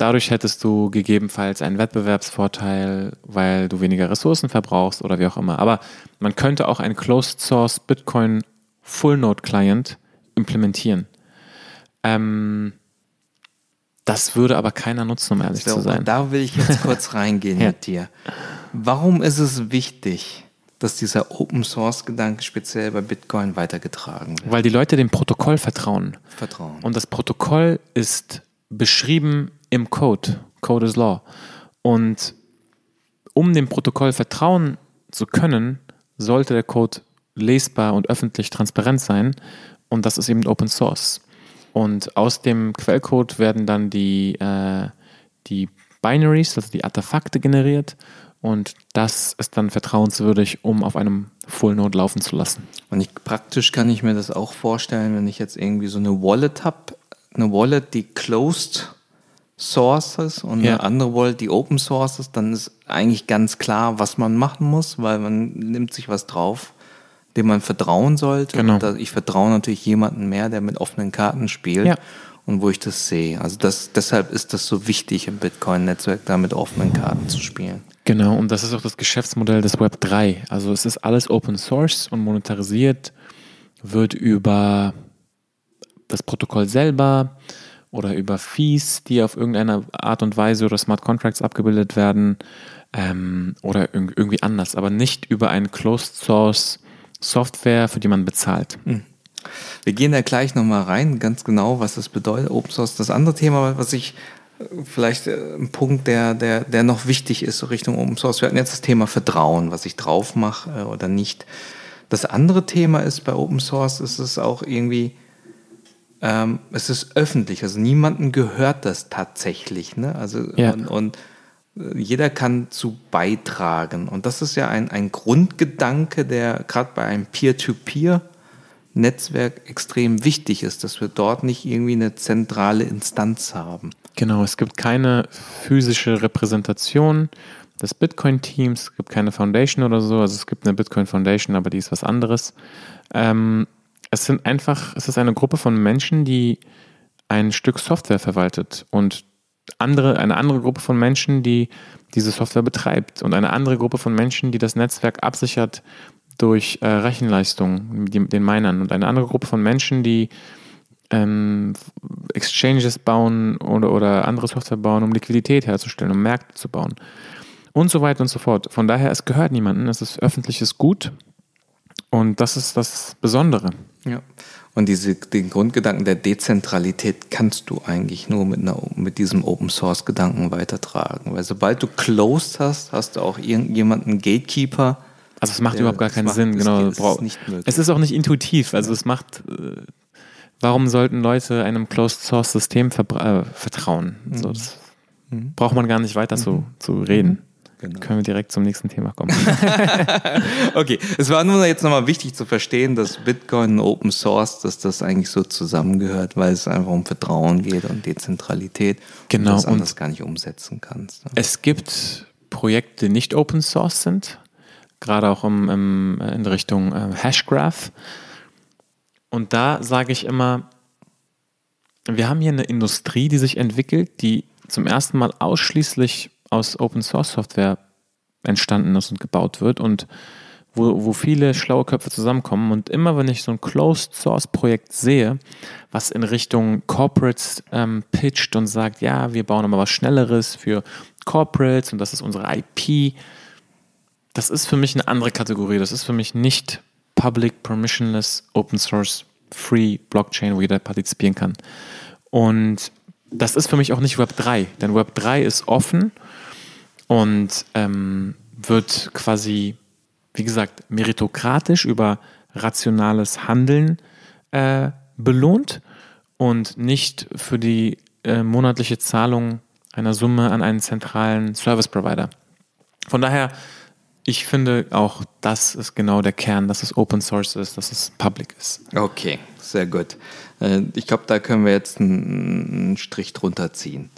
Dadurch hättest du gegebenenfalls einen Wettbewerbsvorteil, weil du weniger Ressourcen verbrauchst oder wie auch immer. Aber man könnte auch einen Closed Source Bitcoin Full Node Client implementieren. Ähm, das würde aber keiner nutzen, um ehrlich so, zu sein. Da will ich jetzt kurz reingehen ja. mit dir. Warum ist es wichtig, dass dieser Open Source Gedanke speziell bei Bitcoin weitergetragen wird? Weil die Leute dem Protokoll vertrauen. Vertrauen. Und das Protokoll ist beschrieben im Code. Code is Law. Und um dem Protokoll vertrauen zu können, sollte der Code lesbar und öffentlich transparent sein. Und das ist eben Open Source. Und aus dem Quellcode werden dann die, äh, die Binaries, also die Artefakte generiert. Und das ist dann vertrauenswürdig, um auf einem Full Node laufen zu lassen. Und ich, praktisch kann ich mir das auch vorstellen, wenn ich jetzt irgendwie so eine Wallet habe, eine Wallet, die closed Sources und ja. eine andere Wallet, die Open Sources, dann ist eigentlich ganz klar, was man machen muss, weil man nimmt sich was drauf, dem man vertrauen sollte. Genau. Und ich vertraue natürlich jemanden mehr, der mit offenen Karten spielt ja. und wo ich das sehe. Also das, deshalb ist das so wichtig im Bitcoin-Netzwerk, da mit offenen Karten zu spielen. Genau, und das ist auch das Geschäftsmodell des Web 3. Also es ist alles Open Source und monetarisiert wird über das Protokoll selber, oder über Fees, die auf irgendeine Art und Weise oder Smart Contracts abgebildet werden ähm, oder irgendwie anders, aber nicht über eine Closed Source Software, für die man bezahlt. Mhm. Wir gehen da gleich nochmal rein, ganz genau, was das bedeutet, Open Source. Das andere Thema, was ich äh, vielleicht äh, ein Punkt, der, der, der noch wichtig ist, so Richtung Open Source. Wir hatten jetzt das Thema Vertrauen, was ich drauf mache äh, oder nicht. Das andere Thema ist bei Open Source, ist es auch irgendwie, ähm, es ist öffentlich, also niemandem gehört das tatsächlich. Ne? Also Ja. und, und äh, jeder kann zu beitragen. Und das ist ja ein, ein Grundgedanke, der gerade bei einem Peer-to-Peer-Netzwerk extrem wichtig ist, dass wir dort nicht irgendwie eine zentrale Instanz haben. Genau, es gibt keine physische Repräsentation des Bitcoin-Teams, es gibt keine Foundation oder so. Also es gibt eine Bitcoin Foundation, aber die ist was anderes. Ähm, es sind einfach, es ist eine Gruppe von Menschen, die ein Stück Software verwaltet und andere, eine andere Gruppe von Menschen, die diese Software betreibt und eine andere Gruppe von Menschen, die das Netzwerk absichert durch äh, Rechenleistung, die, den Minern und eine andere Gruppe von Menschen, die ähm, Exchanges bauen oder, oder andere Software bauen, um Liquidität herzustellen, um Märkte zu bauen und so weiter und so fort. Von daher, es gehört niemandem, es ist öffentliches Gut und das ist das Besondere. Ja. Und diese, den Grundgedanken der Dezentralität kannst du eigentlich nur mit, einer, mit diesem Open Source Gedanken weitertragen. Weil sobald du closed hast, hast du auch irgendjemanden Gatekeeper. Also es macht Der- überhaupt gar keinen macht- Sinn, genau. es ist nicht möglich. Es ist auch nicht intuitiv, also es macht, äh, warum sollten Leute einem Closed Source System äh, vertrauen? So, das braucht man gar nicht weiter zu, zu reden. Genau. Können wir direkt zum nächsten Thema kommen. Okay, es war nur jetzt nochmal wichtig zu verstehen, dass Bitcoin und Open Source, dass das eigentlich so zusammengehört, weil es einfach um Vertrauen geht und Dezentralität. Genau, Und das und- anders gar nicht umsetzen kannst. ne? Es gibt Projekte, die nicht Open Source sind, gerade auch im, im, in Richtung äh, Hashgraph. Und da sage ich immer, wir haben hier eine Industrie, die sich entwickelt, die zum ersten Mal ausschließlich aus Open Source Software entstanden ist und gebaut wird und wo, wo viele schlaue Köpfe zusammenkommen. Und immer wenn ich so ein Closed Source Projekt sehe, was in Richtung Corporates ähm, pitcht und sagt, ja, wir bauen aber was Schnelleres für Corporates und das ist unsere IP, das ist für mich eine andere Kategorie. Das ist für mich nicht Public, Permissionless, Open Source, Free Blockchain, wo jeder partizipieren kann. Und das ist für mich auch nicht Web 3, denn Web 3 ist offen und ähm, wird quasi, wie gesagt, meritokratisch über rationales Handeln äh, belohnt und nicht für die äh, monatliche Zahlung einer Summe an einen zentralen Service Provider. Von daher, ich finde auch, das ist genau der Kern, dass es Open Source ist, dass es Public ist. Okay, sehr gut. Äh, Ich glaube, da können wir jetzt einen einen Strich drunter ziehen.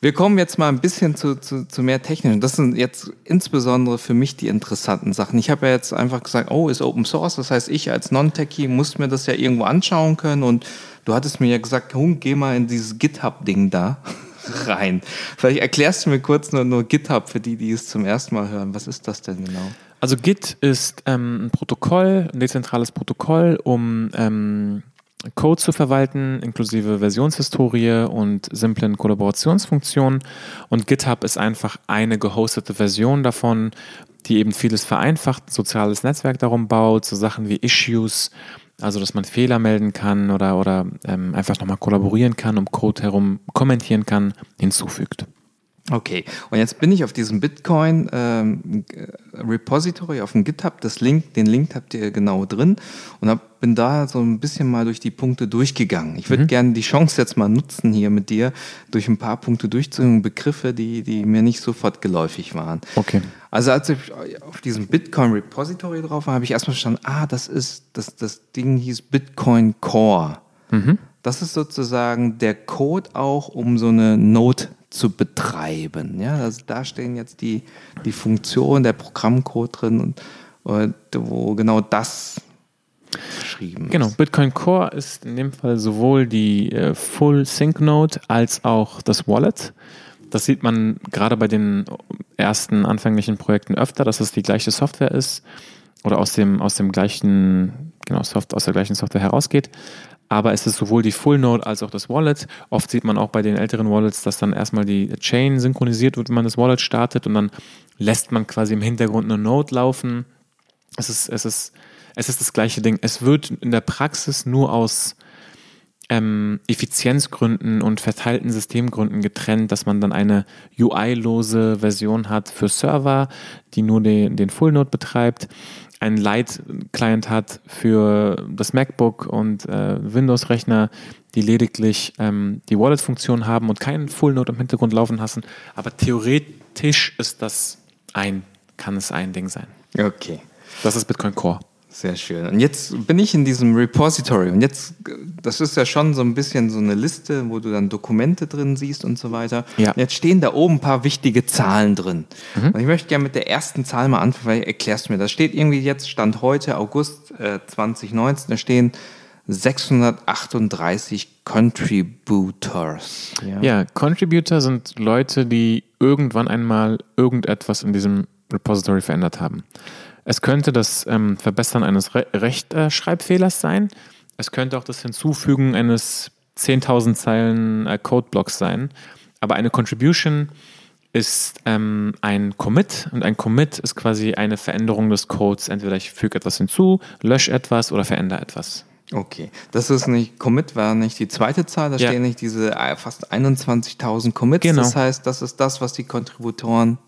Wir kommen jetzt mal ein bisschen zu, zu, zu mehr Technischen. Das sind jetzt insbesondere für mich die interessanten Sachen. Ich habe ja jetzt einfach gesagt, oh, ist Open Source. Das heißt, ich als Non-Techie muss mir das ja irgendwo anschauen können. Und du hattest mir ja gesagt, Hung, geh mal in dieses GitHub-Ding da rein. Vielleicht erklärst du mir kurz nur, nur GitHub für die, die es zum ersten Mal hören. Was ist das denn genau? Also Git ist ähm, ein Protokoll, ein dezentrales Protokoll, um ähm, Code zu verwalten, inklusive Versionshistorie und simplen Kollaborationsfunktionen. Und GitHub ist einfach eine gehostete Version davon, die eben vieles vereinfacht, ein soziales Netzwerk darum baut, so Sachen wie Issues, also dass man Fehler melden kann oder, oder ähm, einfach nochmal kollaborieren kann, um Code herum kommentieren kann, hinzufügt. Okay, und jetzt bin ich auf diesem Bitcoin ähm, äh, Repository auf dem GitHub. Das Link, den Link habt ihr genau drin und hab, bin da so ein bisschen mal durch die Punkte durchgegangen. Ich würde gerne die Chance jetzt mal nutzen, hier mit dir durch ein paar Punkte durchzugehen, Begriffe, die, die mir nicht sofort geläufig waren. Okay. Also als ich auf diesem Bitcoin Repository drauf war, habe ich erstmal verstanden, ah, das ist, das, das Ding hieß Bitcoin Core. Das ist sozusagen der Code auch, um so eine Node zu betreiben. Ja, also da stehen jetzt die, die Funktionen, der Programmcode drin und, und wo genau das geschrieben Genau, ist. Bitcoin Core ist in dem Fall sowohl die äh, Full Sync Node als auch das Wallet. Das sieht man gerade bei den ersten anfänglichen Projekten öfter, dass es die gleiche Software ist oder aus dem, aus dem gleichen, genau, Soft, aus der gleichen Software herausgeht. Aber es ist sowohl die Full Node als auch das Wallet. Oft sieht man auch bei den älteren Wallets, dass dann erstmal die Chain synchronisiert wird, wenn man das Wallet startet und dann lässt man quasi im Hintergrund eine Node laufen. Es ist, es ist, es ist das gleiche Ding. Es wird in der Praxis nur aus ähm, Effizienzgründen und verteilten Systemgründen getrennt, dass man dann eine UI-lose Version hat für Server, die nur den, den Full Node betreibt, einen Light-Client hat für das MacBook und äh, Windows-Rechner, die lediglich ähm, die Wallet-Funktion haben und keinen Full Node im Hintergrund laufen lassen. Aber theoretisch ist das ein, kann es ein Ding sein. Okay. Das ist Bitcoin Core. Sehr schön. Und jetzt bin ich in diesem Repository und jetzt, das ist ja schon so ein bisschen so eine Liste, wo du dann Dokumente drin siehst und so weiter. Ja. Jetzt stehen da oben ein paar wichtige Zahlen drin. Mhm. Und ich möchte gerne mit der ersten Zahl mal anfangen, weil erklärst du mir, da steht irgendwie jetzt, Stand heute, August äh, 2019, da stehen 638 Contributors. Ja. ja, Contributor sind Leute, die irgendwann einmal irgendetwas in diesem Repository verändert haben. Es könnte das ähm, Verbessern eines Re Rechtschreibfehlers sein. Es könnte auch das Hinzufügen eines 10.000 Zeilen äh, Codeblocks sein. Aber eine Contribution ist ähm, ein Commit und ein Commit ist quasi eine Veränderung des Codes. Entweder ich füge etwas hinzu, lösche etwas oder verändere etwas. Okay, das ist nicht, Commit war nicht die zweite Zahl, da ja. stehen nicht diese äh, fast 21.000 Commits. Genau. Das heißt, das ist das, was die Kontributoren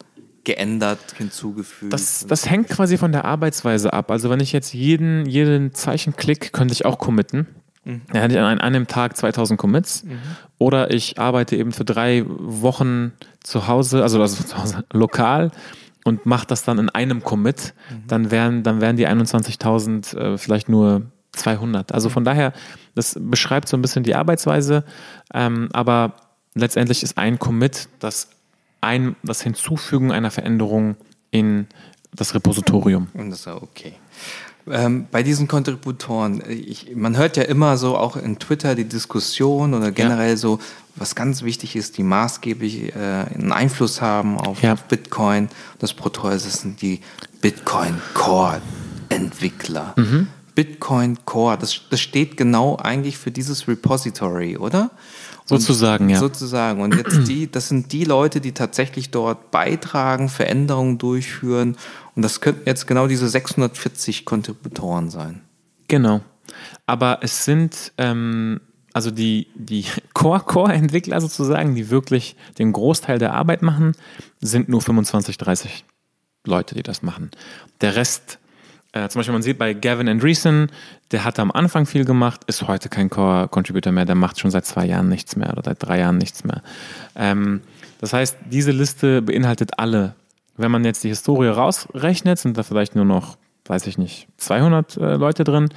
geändert, hinzugefügt. Das, das hängt quasi von der Arbeitsweise ab. Also wenn ich jetzt jeden, jeden Zeichen klick, könnte ich auch committen. Mhm. Dann hätte ich an einem Tag 2000 Commits. Mhm. Oder ich arbeite eben für drei Wochen zu Hause, also, also zu Hause, lokal und mache das dann in einem Commit. Mhm. Dann, wären, dann wären die 21.000 äh, vielleicht nur 200. Also von daher, das beschreibt so ein bisschen die Arbeitsweise. Ähm, aber letztendlich ist ein Commit das ein, das Hinzufügen einer Veränderung in das Repositorium. Und das ist okay. Ähm, bei diesen Kontributoren, ich, man hört ja immer so auch in Twitter die Diskussion oder generell ja. so, was ganz wichtig ist, die maßgeblich äh, einen Einfluss haben auf, ja. auf Bitcoin. Das Protokoll das sind die Bitcoin Core Entwickler. Mhm. Bitcoin Core, das, das steht genau eigentlich für dieses Repository, oder? Sozusagen, ja. Sozusagen. Und jetzt die, das sind die Leute, die tatsächlich dort beitragen, Veränderungen durchführen. Und das könnten jetzt genau diese 640 Kontributoren sein. Genau. Aber es sind, ähm, also die, die Core-Core-Entwickler sozusagen, die wirklich den Großteil der Arbeit machen, sind nur 25, 30 Leute, die das machen. Der Rest äh, zum Beispiel, man sieht bei Gavin Andreessen, der hat am Anfang viel gemacht, ist heute kein Core-Contributor mehr, der macht schon seit zwei Jahren nichts mehr oder seit drei Jahren nichts mehr. Ähm, das heißt, diese Liste beinhaltet alle. Wenn man jetzt die Historie rausrechnet, sind da vielleicht nur noch, weiß ich nicht, 200 äh, Leute drin.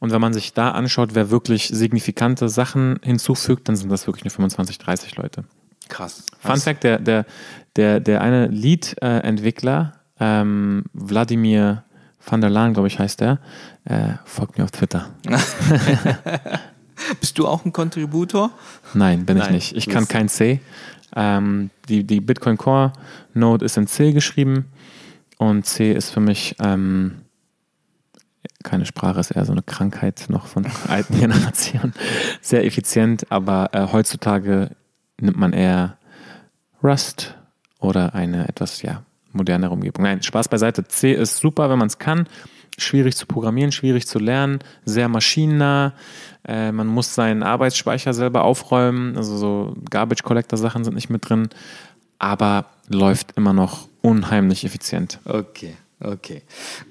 Und wenn man sich da anschaut, wer wirklich signifikante Sachen hinzufügt, dann sind das wirklich nur 25, 30 Leute. Krass. Fun? Fact: der, der, der, der eine Lead-Entwickler, ähm, Wladimir van der Laan, glaube ich, heißt der. Äh, folgt mir auf Twitter. Bist du auch ein Contributor? Nein, bin Nein, ich nicht. Ich kann kein C. Ähm, die, die Bitcoin Core Node ist in C geschrieben und C ist für mich ähm, keine Sprache, ist eher so eine Krankheit noch von alten Generationen. Sehr effizient, aber äh, heutzutage nimmt man eher Rust oder eine etwas ja, modernere Umgebung. Nein, Spaß beiseite. C ist super, wenn man es kann. Schwierig zu programmieren, schwierig zu lernen, sehr maschinennah. Äh, man muss seinen Arbeitsspeicher selber aufräumen. Also so Garbage Collector Sachen sind nicht mit drin, aber läuft immer noch unheimlich effizient. Okay. Okay,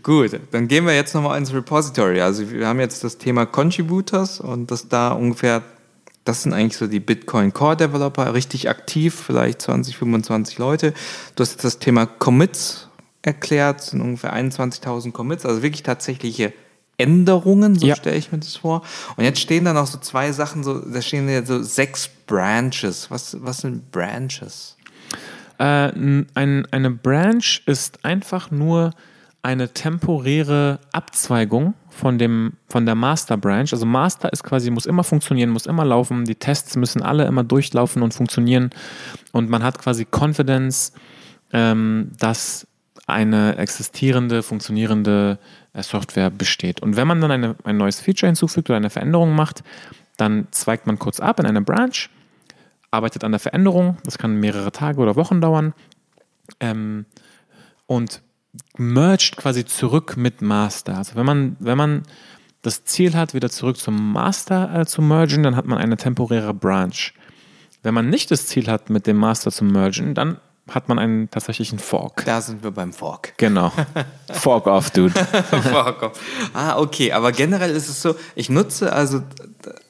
gut. Dann gehen wir jetzt nochmal ins Repository. Also wir haben jetzt das Thema Contributors und dass da ungefähr das sind eigentlich so die Bitcoin Core Developer, richtig aktiv, vielleicht 20, 25 Leute. Du hast das Thema Commits erklärt, sind ungefähr 21.000 Commits, also wirklich tatsächliche Endungen, so ja. stelle ich mir das vor. Und jetzt stehen da noch so zwei Sachen, so, da stehen ja so sechs Branches. Was, was sind Branches? Äh, ein, eine Branch ist einfach nur eine temporäre Abzweigung von, dem, von der Master Branch. Also Master ist quasi, muss immer funktionieren, muss immer laufen. Die Tests müssen alle immer durchlaufen und funktionieren. Und man hat quasi Confidence, ähm, dass eine existierende, funktionierende äh, Software besteht. Und wenn man dann eine, ein neues Feature hinzufügt oder eine Veränderung macht, dann zweigt man kurz ab in eine Branch, arbeitet an der Veränderung. Das kann mehrere Tage oder Wochen dauern. Ähm, und merged quasi zurück mit Master. Also wenn man, wenn man das Ziel hat, wieder zurück zum Master äh, zu mergen, dann hat man eine temporäre Branch. Wenn man nicht das Ziel hat, mit dem Master zu mergen, dann hat man einen tatsächlichen Fork. Da sind wir beim Fork. Genau. Fork off, dude. Fork off. Ah, okay. Aber generell ist es so, ich nutze also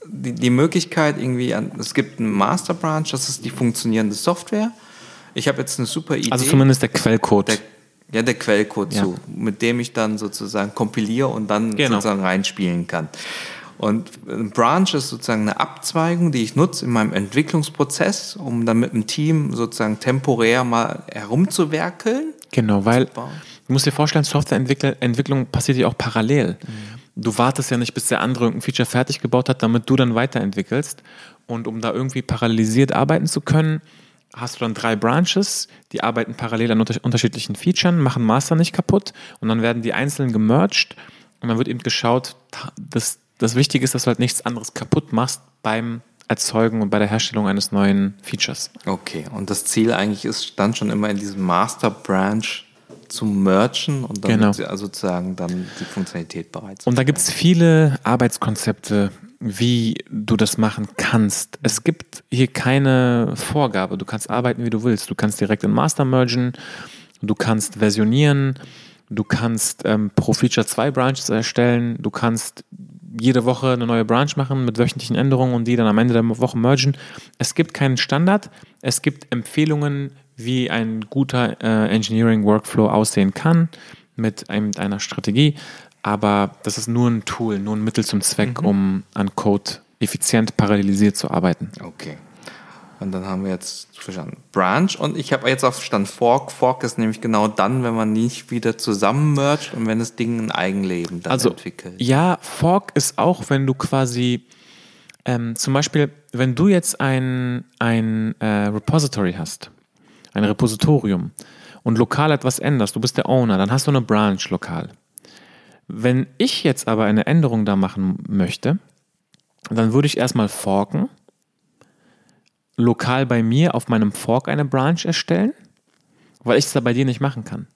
die, die Möglichkeit irgendwie, an, es gibt einen Master Branch, das ist die funktionierende Software. Ich habe jetzt eine super Idee. Also zumindest der Quellcode. Der, ja, der Quellcode Ja. zu, mit dem ich dann sozusagen kompiliere und dann Genau. sozusagen reinspielen kann. Und ein Branch ist sozusagen eine Abzweigung, die ich nutze in meinem Entwicklungsprozess, um dann mit dem Team sozusagen temporär mal herumzuwerkeln. Genau, weil du musst dir vorstellen, Softwareentwicklung passiert ja auch parallel. Du wartest ja nicht, bis der andere irgendein Feature fertig gebaut hat, damit du dann weiterentwickelst. Und um da irgendwie parallelisiert arbeiten zu können, hast du dann drei Branches, die arbeiten parallel an unter unterschiedlichen Features, machen Master nicht kaputt und dann werden die einzeln gemerged und dann wird eben geschaut, dass das Wichtige ist, dass du halt nichts anderes kaputt machst beim Erzeugen und bei der Herstellung eines neuen Features. Okay, und das Ziel eigentlich ist dann schon immer in diesem Master Branch zu merchen und dann Genau. sozusagen dann die Funktionalität bereits. Und da gibt es viele Arbeitskonzepte, wie du das machen kannst. Es gibt hier keine Vorgabe. Du kannst arbeiten, wie du willst. Du kannst direkt in Master mergen, du kannst versionieren, du kannst ähm, pro Feature zwei Branches erstellen, du kannst jede Woche eine neue Branch machen mit wöchentlichen Änderungen und die dann am Ende der Woche mergen. Es gibt keinen Standard, es gibt Empfehlungen, wie ein guter äh, Engineering Workflow aussehen kann mit, einem, mit einer Strategie, aber das ist nur ein Tool, nur ein Mittel zum Zweck, um an Code effizient parallelisiert zu arbeiten. Okay. Und dann haben wir jetzt verstanden Branch und ich habe jetzt auch verstanden Fork. Fork ist nämlich genau dann, wenn man nicht wieder zusammen mergt und wenn das Ding ein Eigenleben dann Also, entwickelt. ja, Fork ist auch, wenn du quasi ähm, zum Beispiel, wenn du jetzt ein, ein äh, Repository hast, ein Repositorium und lokal etwas änderst, du bist der Owner, dann hast du eine Branch lokal. Wenn ich jetzt aber eine Änderung da machen möchte, dann würde ich erstmal forken, lokal bei mir auf meinem Fork eine Branch erstellen, weil ich es da bei dir nicht machen kann.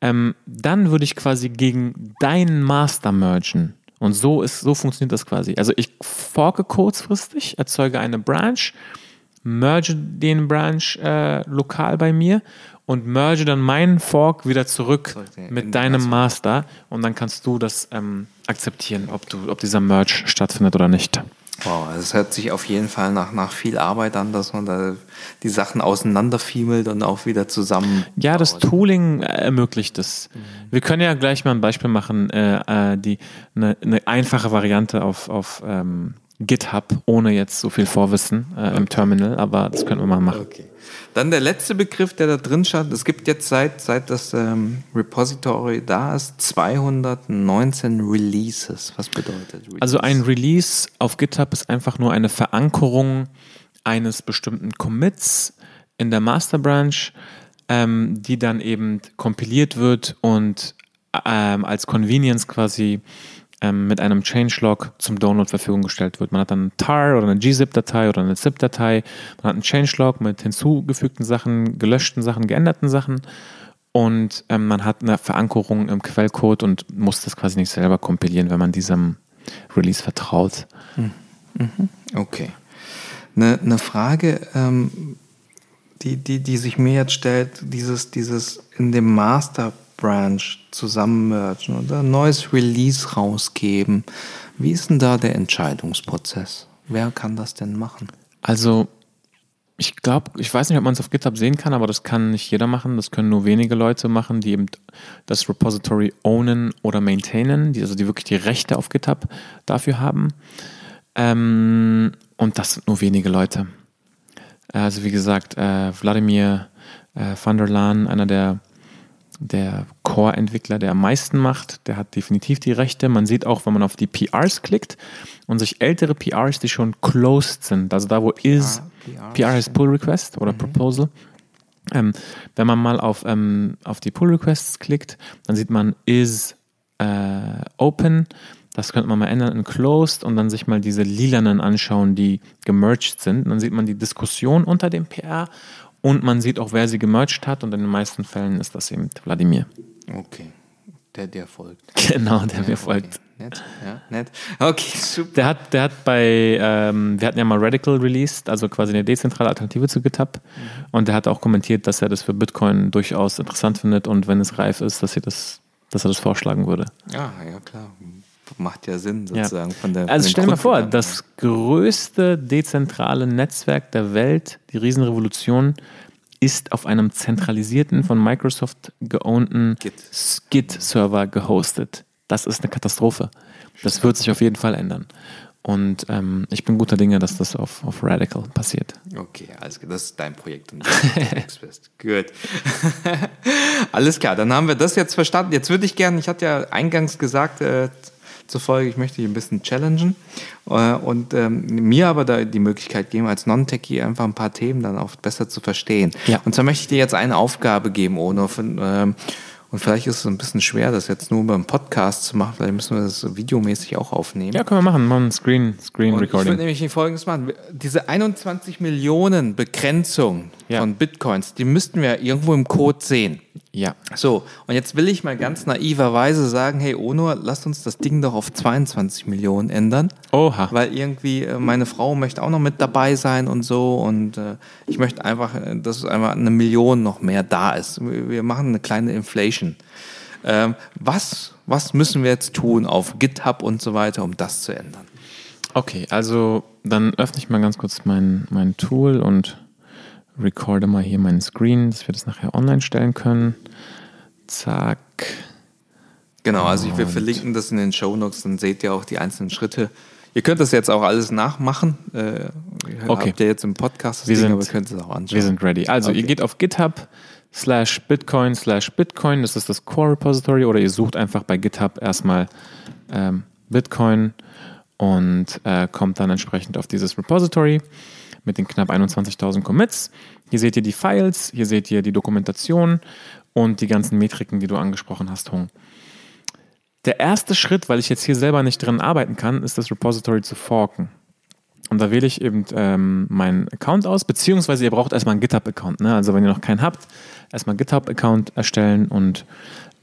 Ähm, dann würde ich quasi gegen deinen Master mergen. Und so ist, so funktioniert das quasi. Also ich forke kurzfristig, erzeuge eine Branch, merge den Branch äh, lokal bei mir und merge dann meinen Fork wieder zurück Sollte mit deinem Master- Master und dann kannst du das ähm, akzeptieren, ob, du, ob dieser Merge stattfindet oder nicht. Wow, also es hört sich auf jeden Fall nach, nach viel Arbeit an, dass man da die Sachen auseinanderfiemelt und auch wieder zusammen. Ja, das. Tooling äh, ermöglicht es. Wir können ja gleich mal ein Beispiel machen, äh, äh, die eine, eine einfache Variante auf, auf ähm, GitHub, ohne jetzt so viel Vorwissen äh, im Terminal, aber das können wir mal machen. Okay. Dann der letzte Begriff, der da drin stand. Es gibt jetzt seit, seit das ähm, Repository da ist 219 Releases. Was bedeutet Release? Also ein Release auf GitHub ist einfach nur eine Verankerung eines bestimmten Commits in der Master Branch, ähm, die dann eben kompiliert wird und ähm, als Convenience quasi ähm, mit einem Changelog zum Download zur Verfügung gestellt wird. Man hat dann einen tar oder eine gzip-Datei oder eine zip-Datei. Man hat einen Changelog mit hinzugefügten Sachen, gelöschten Sachen, geänderten Sachen. Und ähm, man hat eine Verankerung im Quellcode und muss das quasi nicht selber kompilieren, wenn man diesem Release vertraut. Okay. Eine, eine Frage, ähm, die, die, die sich mir jetzt stellt, dieses, dieses in dem Master Branch zusammenmergen oder ein neues Release rausgeben. Wie ist denn da der Entscheidungsprozess? Wer kann das denn machen? Also, ich glaube, ich weiß nicht, ob man es auf GitHub sehen kann, aber das kann nicht jeder machen. Das können nur wenige Leute machen, die eben das Repository ownen oder maintainen, die, also die wirklich die Rechte auf GitHub dafür haben. Ähm, und das sind nur wenige Leute. Also wie gesagt, äh, Wladimir äh, van der Laan, einer der, der Core-Entwickler, der am meisten macht, der hat definitiv die Rechte. Man sieht auch, wenn man auf die PRs klickt und sich ältere PRs, die schon closed sind, also da wo is, PRs, PR heißt Pull Request oder Proposal. Ähm, wenn man mal auf, ähm, auf die Pull Requests klickt, dann sieht man is äh, open. Das könnte man mal ändern in closed und dann sich mal diese lilanen anschauen, die gemerged sind. Und dann sieht man die Diskussion unter dem PR und man sieht auch, wer sie gemerged hat. Und in den meisten Fällen ist das eben Wladimir. Okay. Der, der folgt. Genau, der Ja, mir folgt. okay. nett, ja, nett. Okay, super. Der hat, der hat bei, ähm, wir hatten ja mal Radical released, also quasi eine dezentrale Alternative zu GitHub. Mhm. Und der hat auch kommentiert, dass er das für Bitcoin durchaus interessant findet und wenn es reif ist, dass, das, dass er das vorschlagen würde. Ja, ja, klar. Macht ja Sinn sozusagen ja. von der. Also stell dir mal vor, das größte dezentrale Netzwerk der Welt, die Riesenrevolution, ist auf einem zentralisierten, von Microsoft geownten Git-Server gehostet. Das ist eine Katastrophe. Das wird sich auf jeden Fall ändern. Und ähm, ich bin guter Dinge, dass das auf, auf Radical passiert. Okay, alles klar. Das ist dein Projekt und du bist. Gut. alles klar, dann haben wir das jetzt verstanden. Jetzt würde ich gerne, ich hatte ja eingangs gesagt, äh, zufolge, ich möchte dich ein bisschen challengen äh, und ähm, mir aber da die Möglichkeit geben, als Non-Techie einfach ein paar Themen dann auch besser zu verstehen. Ja. Und zwar möchte ich dir jetzt eine Aufgabe geben, ohne von, ähm, und vielleicht ist es ein bisschen schwer, das jetzt nur beim Podcast zu machen. Vielleicht müssen wir das videomäßig auch aufnehmen. Ja, können wir machen. Machen Screen, Screen Recording. Ich würde nämlich Folgendes machen. Diese 21 Millionen Begrenzung ja. von Bitcoins, die müssten wir irgendwo im Code sehen. Ja. So, und jetzt will ich mal ganz naiverweise sagen, hey Onur, lass uns das Ding doch auf 22 Millionen ändern. Oha. Weil irgendwie äh, meine Frau möchte auch noch mit dabei sein und so und äh, ich möchte einfach, äh, dass einfach eine Million noch mehr da ist. Wir machen eine kleine Inflation. Ähm, was, was müssen wir jetzt tun auf GitHub und so weiter, um das zu ändern? Okay, also dann öffne ich mal ganz kurz mein, mein Tool und recorde mal hier meinen Screen, dass wir das nachher online stellen können. Zack. Genau, also ich, wir verlinken das in den Show Notes, dann seht ihr auch die einzelnen Schritte. Ihr könnt das jetzt auch alles nachmachen. Äh, okay. Habt ihr jetzt im Podcast das wir Ding, sind, aber ihr könnt es auch anschauen. Wir sind ready. Also okay. ihr geht auf GitHub slash Bitcoin slash Bitcoin, das ist das Core Repository, oder ihr sucht einfach bei GitHub erstmal ähm, Bitcoin und äh, kommt dann entsprechend auf dieses Repository mit den knapp 21.000 Commits. Hier seht ihr die Files, hier seht ihr die Dokumentation und die ganzen Metriken, die du angesprochen hast, Hung. Der erste Schritt, weil ich jetzt hier selber nicht drin arbeiten kann, ist das Repository zu forken. Und da wähle ich eben ähm, meinen Account aus, beziehungsweise ihr braucht erstmal einen GitHub-Account. Ne? Also wenn ihr noch keinen habt, erstmal GitHub-Account erstellen und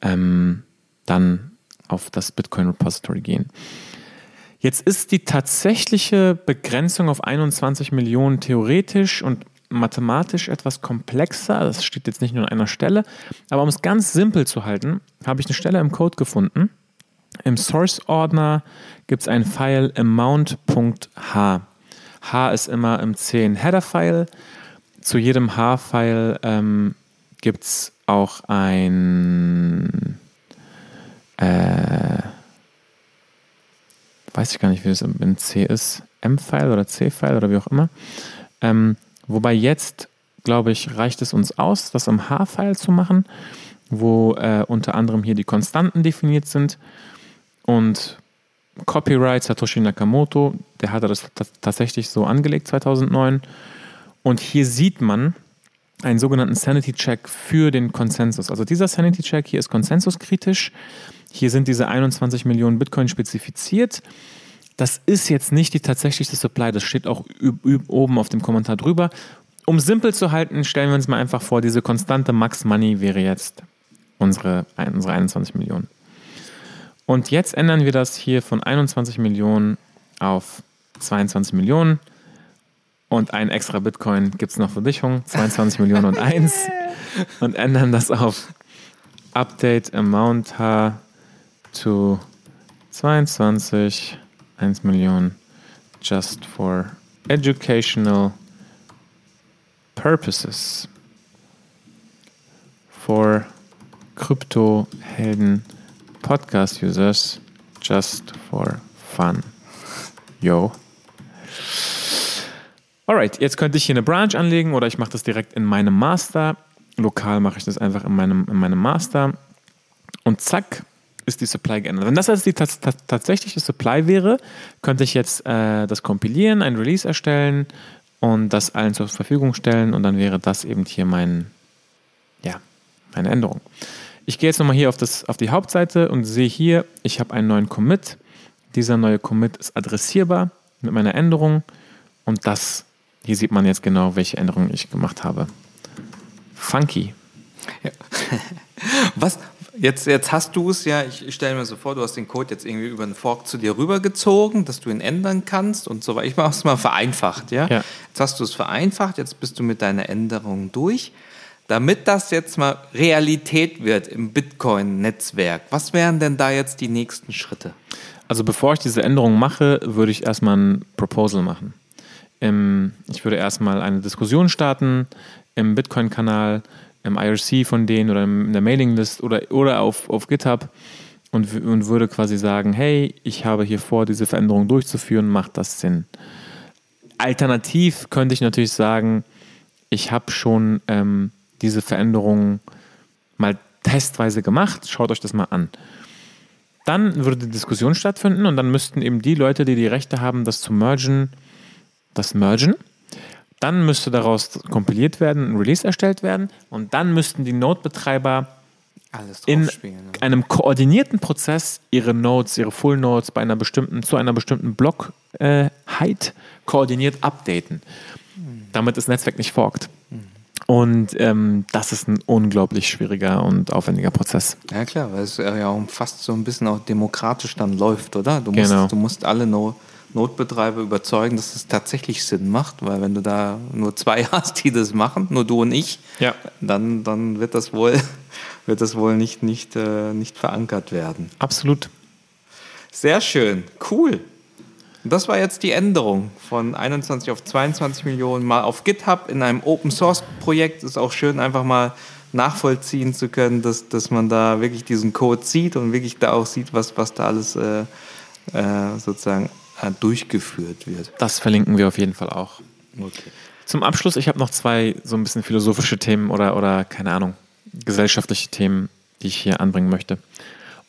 ähm, dann auf das Bitcoin-Repository gehen. Jetzt ist die tatsächliche Begrenzung auf 21 Millionen theoretisch und mathematisch etwas komplexer. Das steht jetzt nicht nur an einer Stelle. Aber um es ganz simpel zu halten, habe ich eine Stelle im Code gefunden. Im Source-Ordner gibt es ein File amount.h. H ist immer im C ein Header-File. Zu jedem H-File ähm, gibt es auch ein äh, weiß ich gar nicht, wie es in C ist, M-File oder C-File oder wie auch immer. Ähm, wobei jetzt, glaube ich, reicht es uns aus, das im H-File zu machen, wo äh, unter anderem hier die Konstanten definiert sind. Und Copyright Satoshi Nakamoto, der hatte das tatsächlich so angelegt 2009. Und hier sieht man einen sogenannten Sanity Check für den Konsensus. Also dieser Sanity Check hier ist konsensuskritisch. Hier sind diese 21 Millionen Bitcoin spezifiziert. Das ist jetzt nicht die tatsächliche Supply, das steht auch oben auf dem Kommentar drüber. Um simpel zu halten, stellen wir uns mal einfach vor, diese konstante Max Money wäre jetzt unsere, unsere 21 Millionen. Und jetzt ändern wir das hier von 21 Millionen auf 22 Millionen. Und ein extra Bitcoin gibt es noch für dich, 22 Millionen und eins. Und ändern das auf Update Amount H to 22, 1 Million just for educational purposes. For Krypto-Helden Podcast Users just for fun. Yo. Alright, jetzt könnte ich hier eine Branch anlegen oder ich mache das direkt in meinem Master. Lokal mache ich das einfach in meinem, in meinem Master. Und zack, ist die Supply geändert. Wenn das also die tatsächliche Supply wäre, könnte ich jetzt äh, das kompilieren, ein Release erstellen und das allen zur Verfügung stellen und dann wäre das eben hier mein, ja, meine Änderung. Ich gehe jetzt nochmal hier auf, das, auf die Hauptseite und sehe hier, ich habe einen neuen Commit. Dieser neue Commit ist adressierbar mit meiner Änderung und das, hier sieht man jetzt genau, welche Änderungen ich gemacht habe. Funky. Ja. Was, Jetzt, jetzt hast du es ja, ich, ich stelle mir so vor, du hast den Code jetzt irgendwie über einen Fork zu dir rübergezogen, dass du ihn ändern kannst und so weiter. Ich mache es mal vereinfacht, ja? Ja. Jetzt hast du es vereinfacht, jetzt bist du mit deiner Änderung durch. Damit das jetzt mal Realität wird im Bitcoin-Netzwerk, was wären denn da jetzt die nächsten Schritte? Also bevor ich diese Änderung mache, würde ich erstmal ein Proposal machen. Ich würde erstmal eine Diskussion starten im Bitcoin-Kanal, im IRC von denen oder in der Mailinglist oder, oder auf, auf GitHub und, und würde quasi sagen, hey, ich habe hier vor, diese Veränderung durchzuführen, macht das Sinn? Alternativ könnte ich natürlich sagen, ich habe schon ähm, diese Veränderung mal testweise gemacht, schaut euch das mal an. Dann würde die Diskussion stattfinden und dann müssten eben die Leute, die die Rechte haben, das zu mergen, das mergen. Dann müsste daraus kompiliert werden, ein Release erstellt werden und dann müssten die Node-Betreiber in ne? einem koordinierten Prozess ihre Nodes, ihre Full Nodes bei einer bestimmten, zu einer bestimmten Blockheit koordiniert updaten. Damit das Netzwerk nicht forkt. Und ähm, das ist ein unglaublich schwieriger und aufwendiger Prozess. Ja klar, weil es ja auch fast so ein bisschen auch demokratisch dann läuft, oder? Du musst, Genau. du musst alle no Notbetreiber überzeugen, dass es tatsächlich Sinn macht, weil wenn du da nur zwei hast, die das machen, nur du und ich, Ja. dann, dann wird das wohl, wird das wohl nicht, nicht, äh, nicht verankert werden. Absolut. Sehr schön, cool. Das war jetzt die Änderung von 21 auf 22 Millionen mal auf GitHub in einem Open Source Projekt. Ist auch schön, einfach mal nachvollziehen zu können, dass, dass man da wirklich diesen Code sieht und wirklich da auch sieht, was, was da alles äh, äh, sozusagen durchgeführt wird. Das verlinken wir auf jeden Fall auch. Okay. Zum Abschluss, ich habe noch zwei so ein bisschen philosophische Themen oder, oder keine Ahnung, gesellschaftliche Themen, die ich hier anbringen möchte.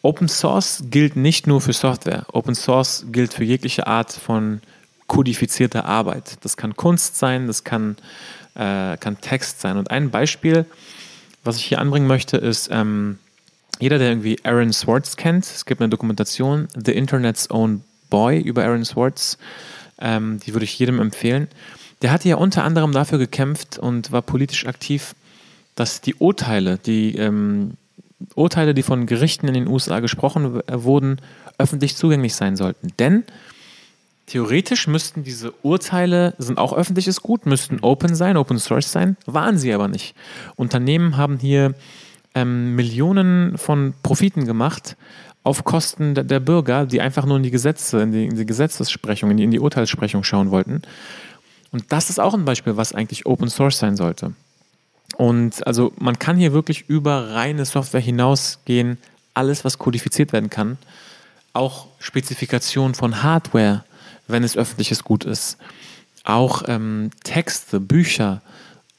Open Source gilt nicht nur für Software. Open Source gilt für jegliche Art von kodifizierter Arbeit. Das kann Kunst sein, das kann, äh, kann Text sein. Und ein Beispiel, was ich hier anbringen möchte, ist, ähm, jeder, der irgendwie Aaron Swartz kennt, es gibt eine Dokumentation, The Internet's Own Boy über Aaron Swartz, ähm, die würde ich jedem empfehlen. Der hatte ja unter anderem dafür gekämpft und war politisch aktiv, dass die Urteile, die ähm, Urteile, die von Gerichten in den USA gesprochen äh, wurden, öffentlich zugänglich sein sollten. Denn theoretisch müssten diese Urteile, sind auch öffentliches Gut, müssten open sein, open source sein, waren sie aber nicht. Unternehmen haben hier ähm, Millionen von Profiten gemacht auf Kosten der, der Bürger, die einfach nur in die Gesetze, in die, in die Gesetzessprechung, in die, in die Urteilssprechung schauen wollten. Und das ist auch ein Beispiel, was eigentlich Open Source sein sollte. Und also man kann hier wirklich über reine Software hinausgehen, alles, was kodifiziert werden kann, auch Spezifikation von Hardware, wenn es öffentliches Gut ist, auch ähm, Texte, Bücher,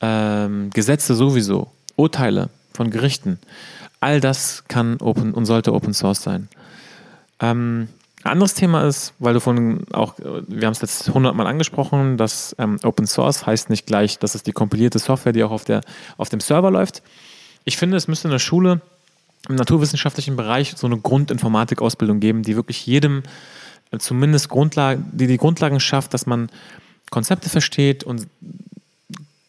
ähm, Gesetze sowieso, Urteile von Gerichten, all das kann open und sollte Open Source sein. Ähm, anderes Thema ist, weil du von auch, äh, wir haben es jetzt hundertmal angesprochen, dass ähm, Open Source heißt nicht gleich, dass es die kompilierte Software, die auch auf, der, auf dem Server läuft. Ich finde, es müsste in der Schule im naturwissenschaftlichen Bereich so eine Grundinformatikausbildung geben, die wirklich jedem äh, zumindest Grundlagen, die die Grundlagen schafft, dass man Konzepte versteht und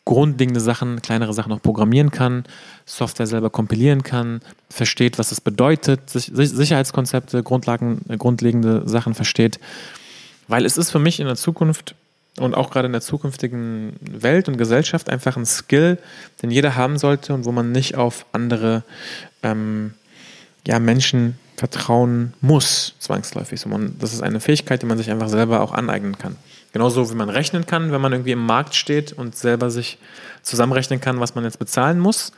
grundlegende Sachen, kleinere Sachen auch programmieren kann, Software selber kompilieren kann, versteht, was es bedeutet, Sich- Sicherheitskonzepte, Grundlagen, äh, grundlegende Sachen versteht. Weil es ist für mich in der Zukunft und auch gerade in der zukünftigen Welt und Gesellschaft einfach ein Skill, den jeder haben sollte und wo man nicht auf andere ähm, ja, Menschen vertrauen muss, zwangsläufig. Das ist eine Fähigkeit, die man sich einfach selber auch aneignen kann. Genauso wie man rechnen kann, wenn man irgendwie im Markt steht und selber sich zusammenrechnen kann, was man jetzt bezahlen muss.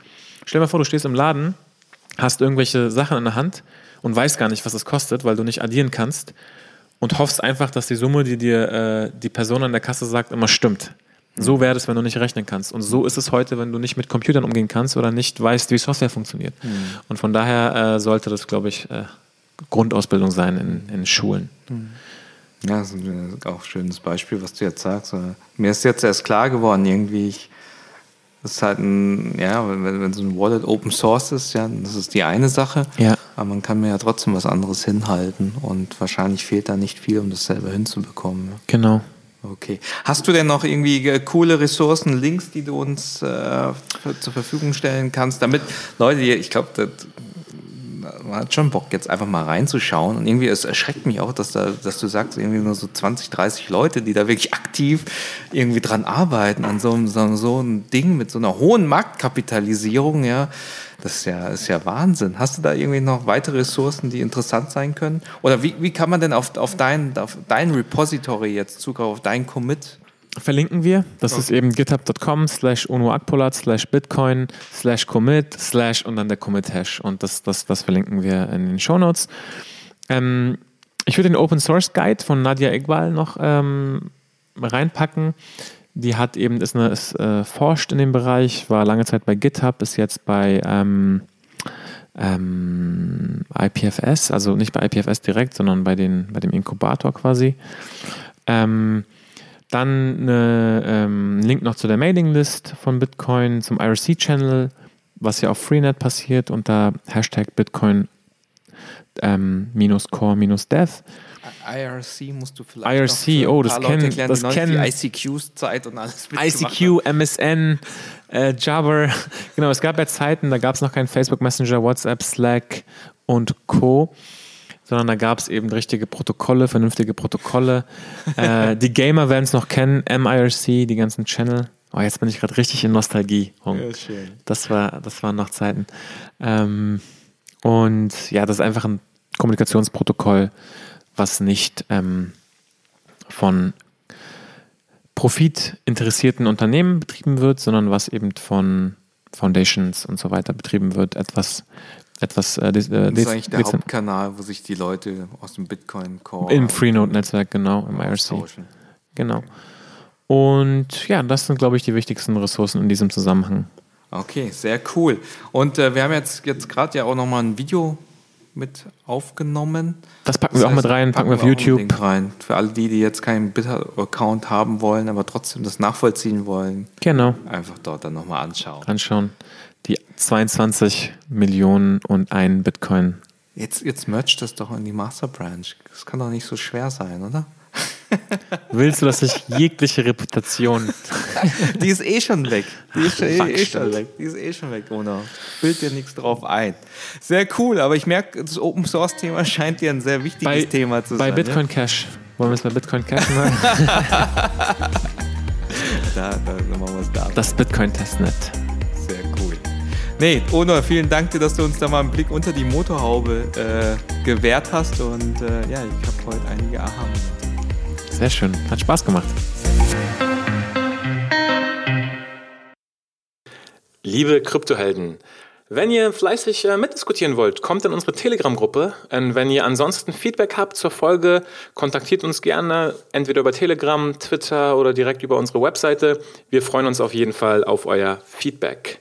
Stell dir mal vor, du stehst im Laden, hast irgendwelche Sachen in der Hand und weißt gar nicht, was es kostet, weil du nicht addieren kannst und hoffst einfach, dass die Summe, die dir äh, die Person an der Kasse sagt, immer stimmt. So wäre es, wenn du nicht rechnen kannst. Und so ist es heute, wenn du nicht mit Computern umgehen kannst oder nicht weißt, wie Software funktioniert. Und von daher äh, sollte das, glaube ich, äh, Grundausbildung sein in, in Schulen. Ja, das ist ein- auch ein schönes Beispiel, was du jetzt sagst. Mir ist jetzt erst klar geworden, irgendwie, ich, das ist halt ein, ja, wenn, wenn so ein Wallet Open Source ist, ja, das ist die eine Sache. Ja. Aber man kann mir ja trotzdem was anderes hinhalten und wahrscheinlich fehlt da nicht viel, um das selber hinzubekommen. Genau. Okay. Hast du denn noch irgendwie äh, coole Ressourcen, Links, die du uns äh, zur Verfügung stellen kannst, damit Leute, ich glaube, man hat schon Bock, jetzt einfach mal reinzuschauen. Und irgendwie, es erschreckt mich auch, dass, da, dass du sagst, irgendwie nur so 20, 30 Leute, die da wirklich aktiv irgendwie dran arbeiten, an so, so, so einem Ding mit so einer hohen Marktkapitalisierung, ja. Das ist ja, ist ja Wahnsinn. Hast du da irgendwie noch weitere Ressourcen, die interessant sein können? Oder wie, wie kann man denn auf, auf, dein, auf dein Repository jetzt Zugriff, auf dein Commit verlinken wir. Das okay. ist eben github.com slash unoakpolat slash bitcoin slash commit slash und dann der Commit-Hash. Und das, das, das verlinken wir in den Show Notes. Ähm, ich würde den Open Source Guide von Nadia Iqbal noch ähm, reinpacken. Die hat eben, ist, eine, ist äh, forscht in dem Bereich, war lange Zeit bei GitHub, ist jetzt bei ähm, ähm, IPFS, also nicht bei IPFS direkt, sondern bei, den, bei dem Inkubator quasi. Ähm, dann eine, ähm, ein Link noch zu der Mailinglist von Bitcoin, zum IRC-Channel, was ja auf Freenet passiert unter Hashtag Bitcoin ähm, minus Core minus Dev. IRC musst du vielleicht IRC, oh, das kennen erklären, das kennen ICQ-Zeit und alles ICQ, MSN, äh, Jabber. genau, es gab ja Zeiten, da gab es noch keinen Facebook Messenger, WhatsApp, Slack und Co sondern da gab es eben richtige Protokolle, vernünftige Protokolle. äh, die Gamer werden es noch kennen, MIRC, die ganzen Channel. Oh, jetzt bin ich gerade richtig in Nostalgie. Ja. Das, war, das waren noch Zeiten. Ähm, und ja, das ist einfach ein Kommunikationsprotokoll, was nicht ähm, von profitinteressierten Unternehmen betrieben wird, sondern was eben von Foundations und so weiter betrieben wird. Etwas etwas. Äh, das ist eigentlich der Hauptkanal, wo sich die Leute aus dem Bitcoin Core. Im Freenode-Netzwerk, genau, im IRC. Genau. Und ja, das sind, glaube ich, die wichtigsten Ressourcen in diesem Zusammenhang. Okay, sehr cool. Und äh, wir haben jetzt, jetzt gerade ja auch nochmal ein Video mit aufgenommen. Das packen das wir heißt, auch mit rein, packen, packen wir auf YouTube. rein. Für alle die, die jetzt keinen Bitter-Account haben wollen, aber trotzdem das nachvollziehen wollen. Genau. Einfach dort dann nochmal anschauen. Anschauen die 22 Millionen und ein Bitcoin. Jetzt, jetzt merch das doch in die Master Branch. Das kann doch nicht so schwer sein, oder? Willst du, dass ich jegliche Reputation. die ist eh schon weg. Die ist eh, eh schon weg. Die ist eh schon weg, Ona. Bild dir nichts drauf ein. Sehr cool, aber ich merke, das Open Source Thema scheint dir ein sehr wichtiges bei, Thema zu bei sein. Bei Bitcoin ja? Cash. Wollen wir es bei Bitcoin Cash machen? da, da machen wir es da. Das Bitcoin Testnet. Nee, Onur, vielen Dank dir, dass du uns da mal einen Blick unter die Motorhaube äh, gewährt hast. Und äh, ja, ich habe heute einige Aha-Momente. Sehr schön, hat Spaß gemacht. Liebe Kryptohelden, wenn ihr fleißig äh, mitdiskutieren wollt, kommt in unsere Telegram-Gruppe. Und wenn ihr ansonsten Feedback habt zur Folge, kontaktiert uns gerne, entweder über Telegram, Twitter oder direkt über unsere Webseite. Wir freuen uns auf jeden Fall auf euer Feedback.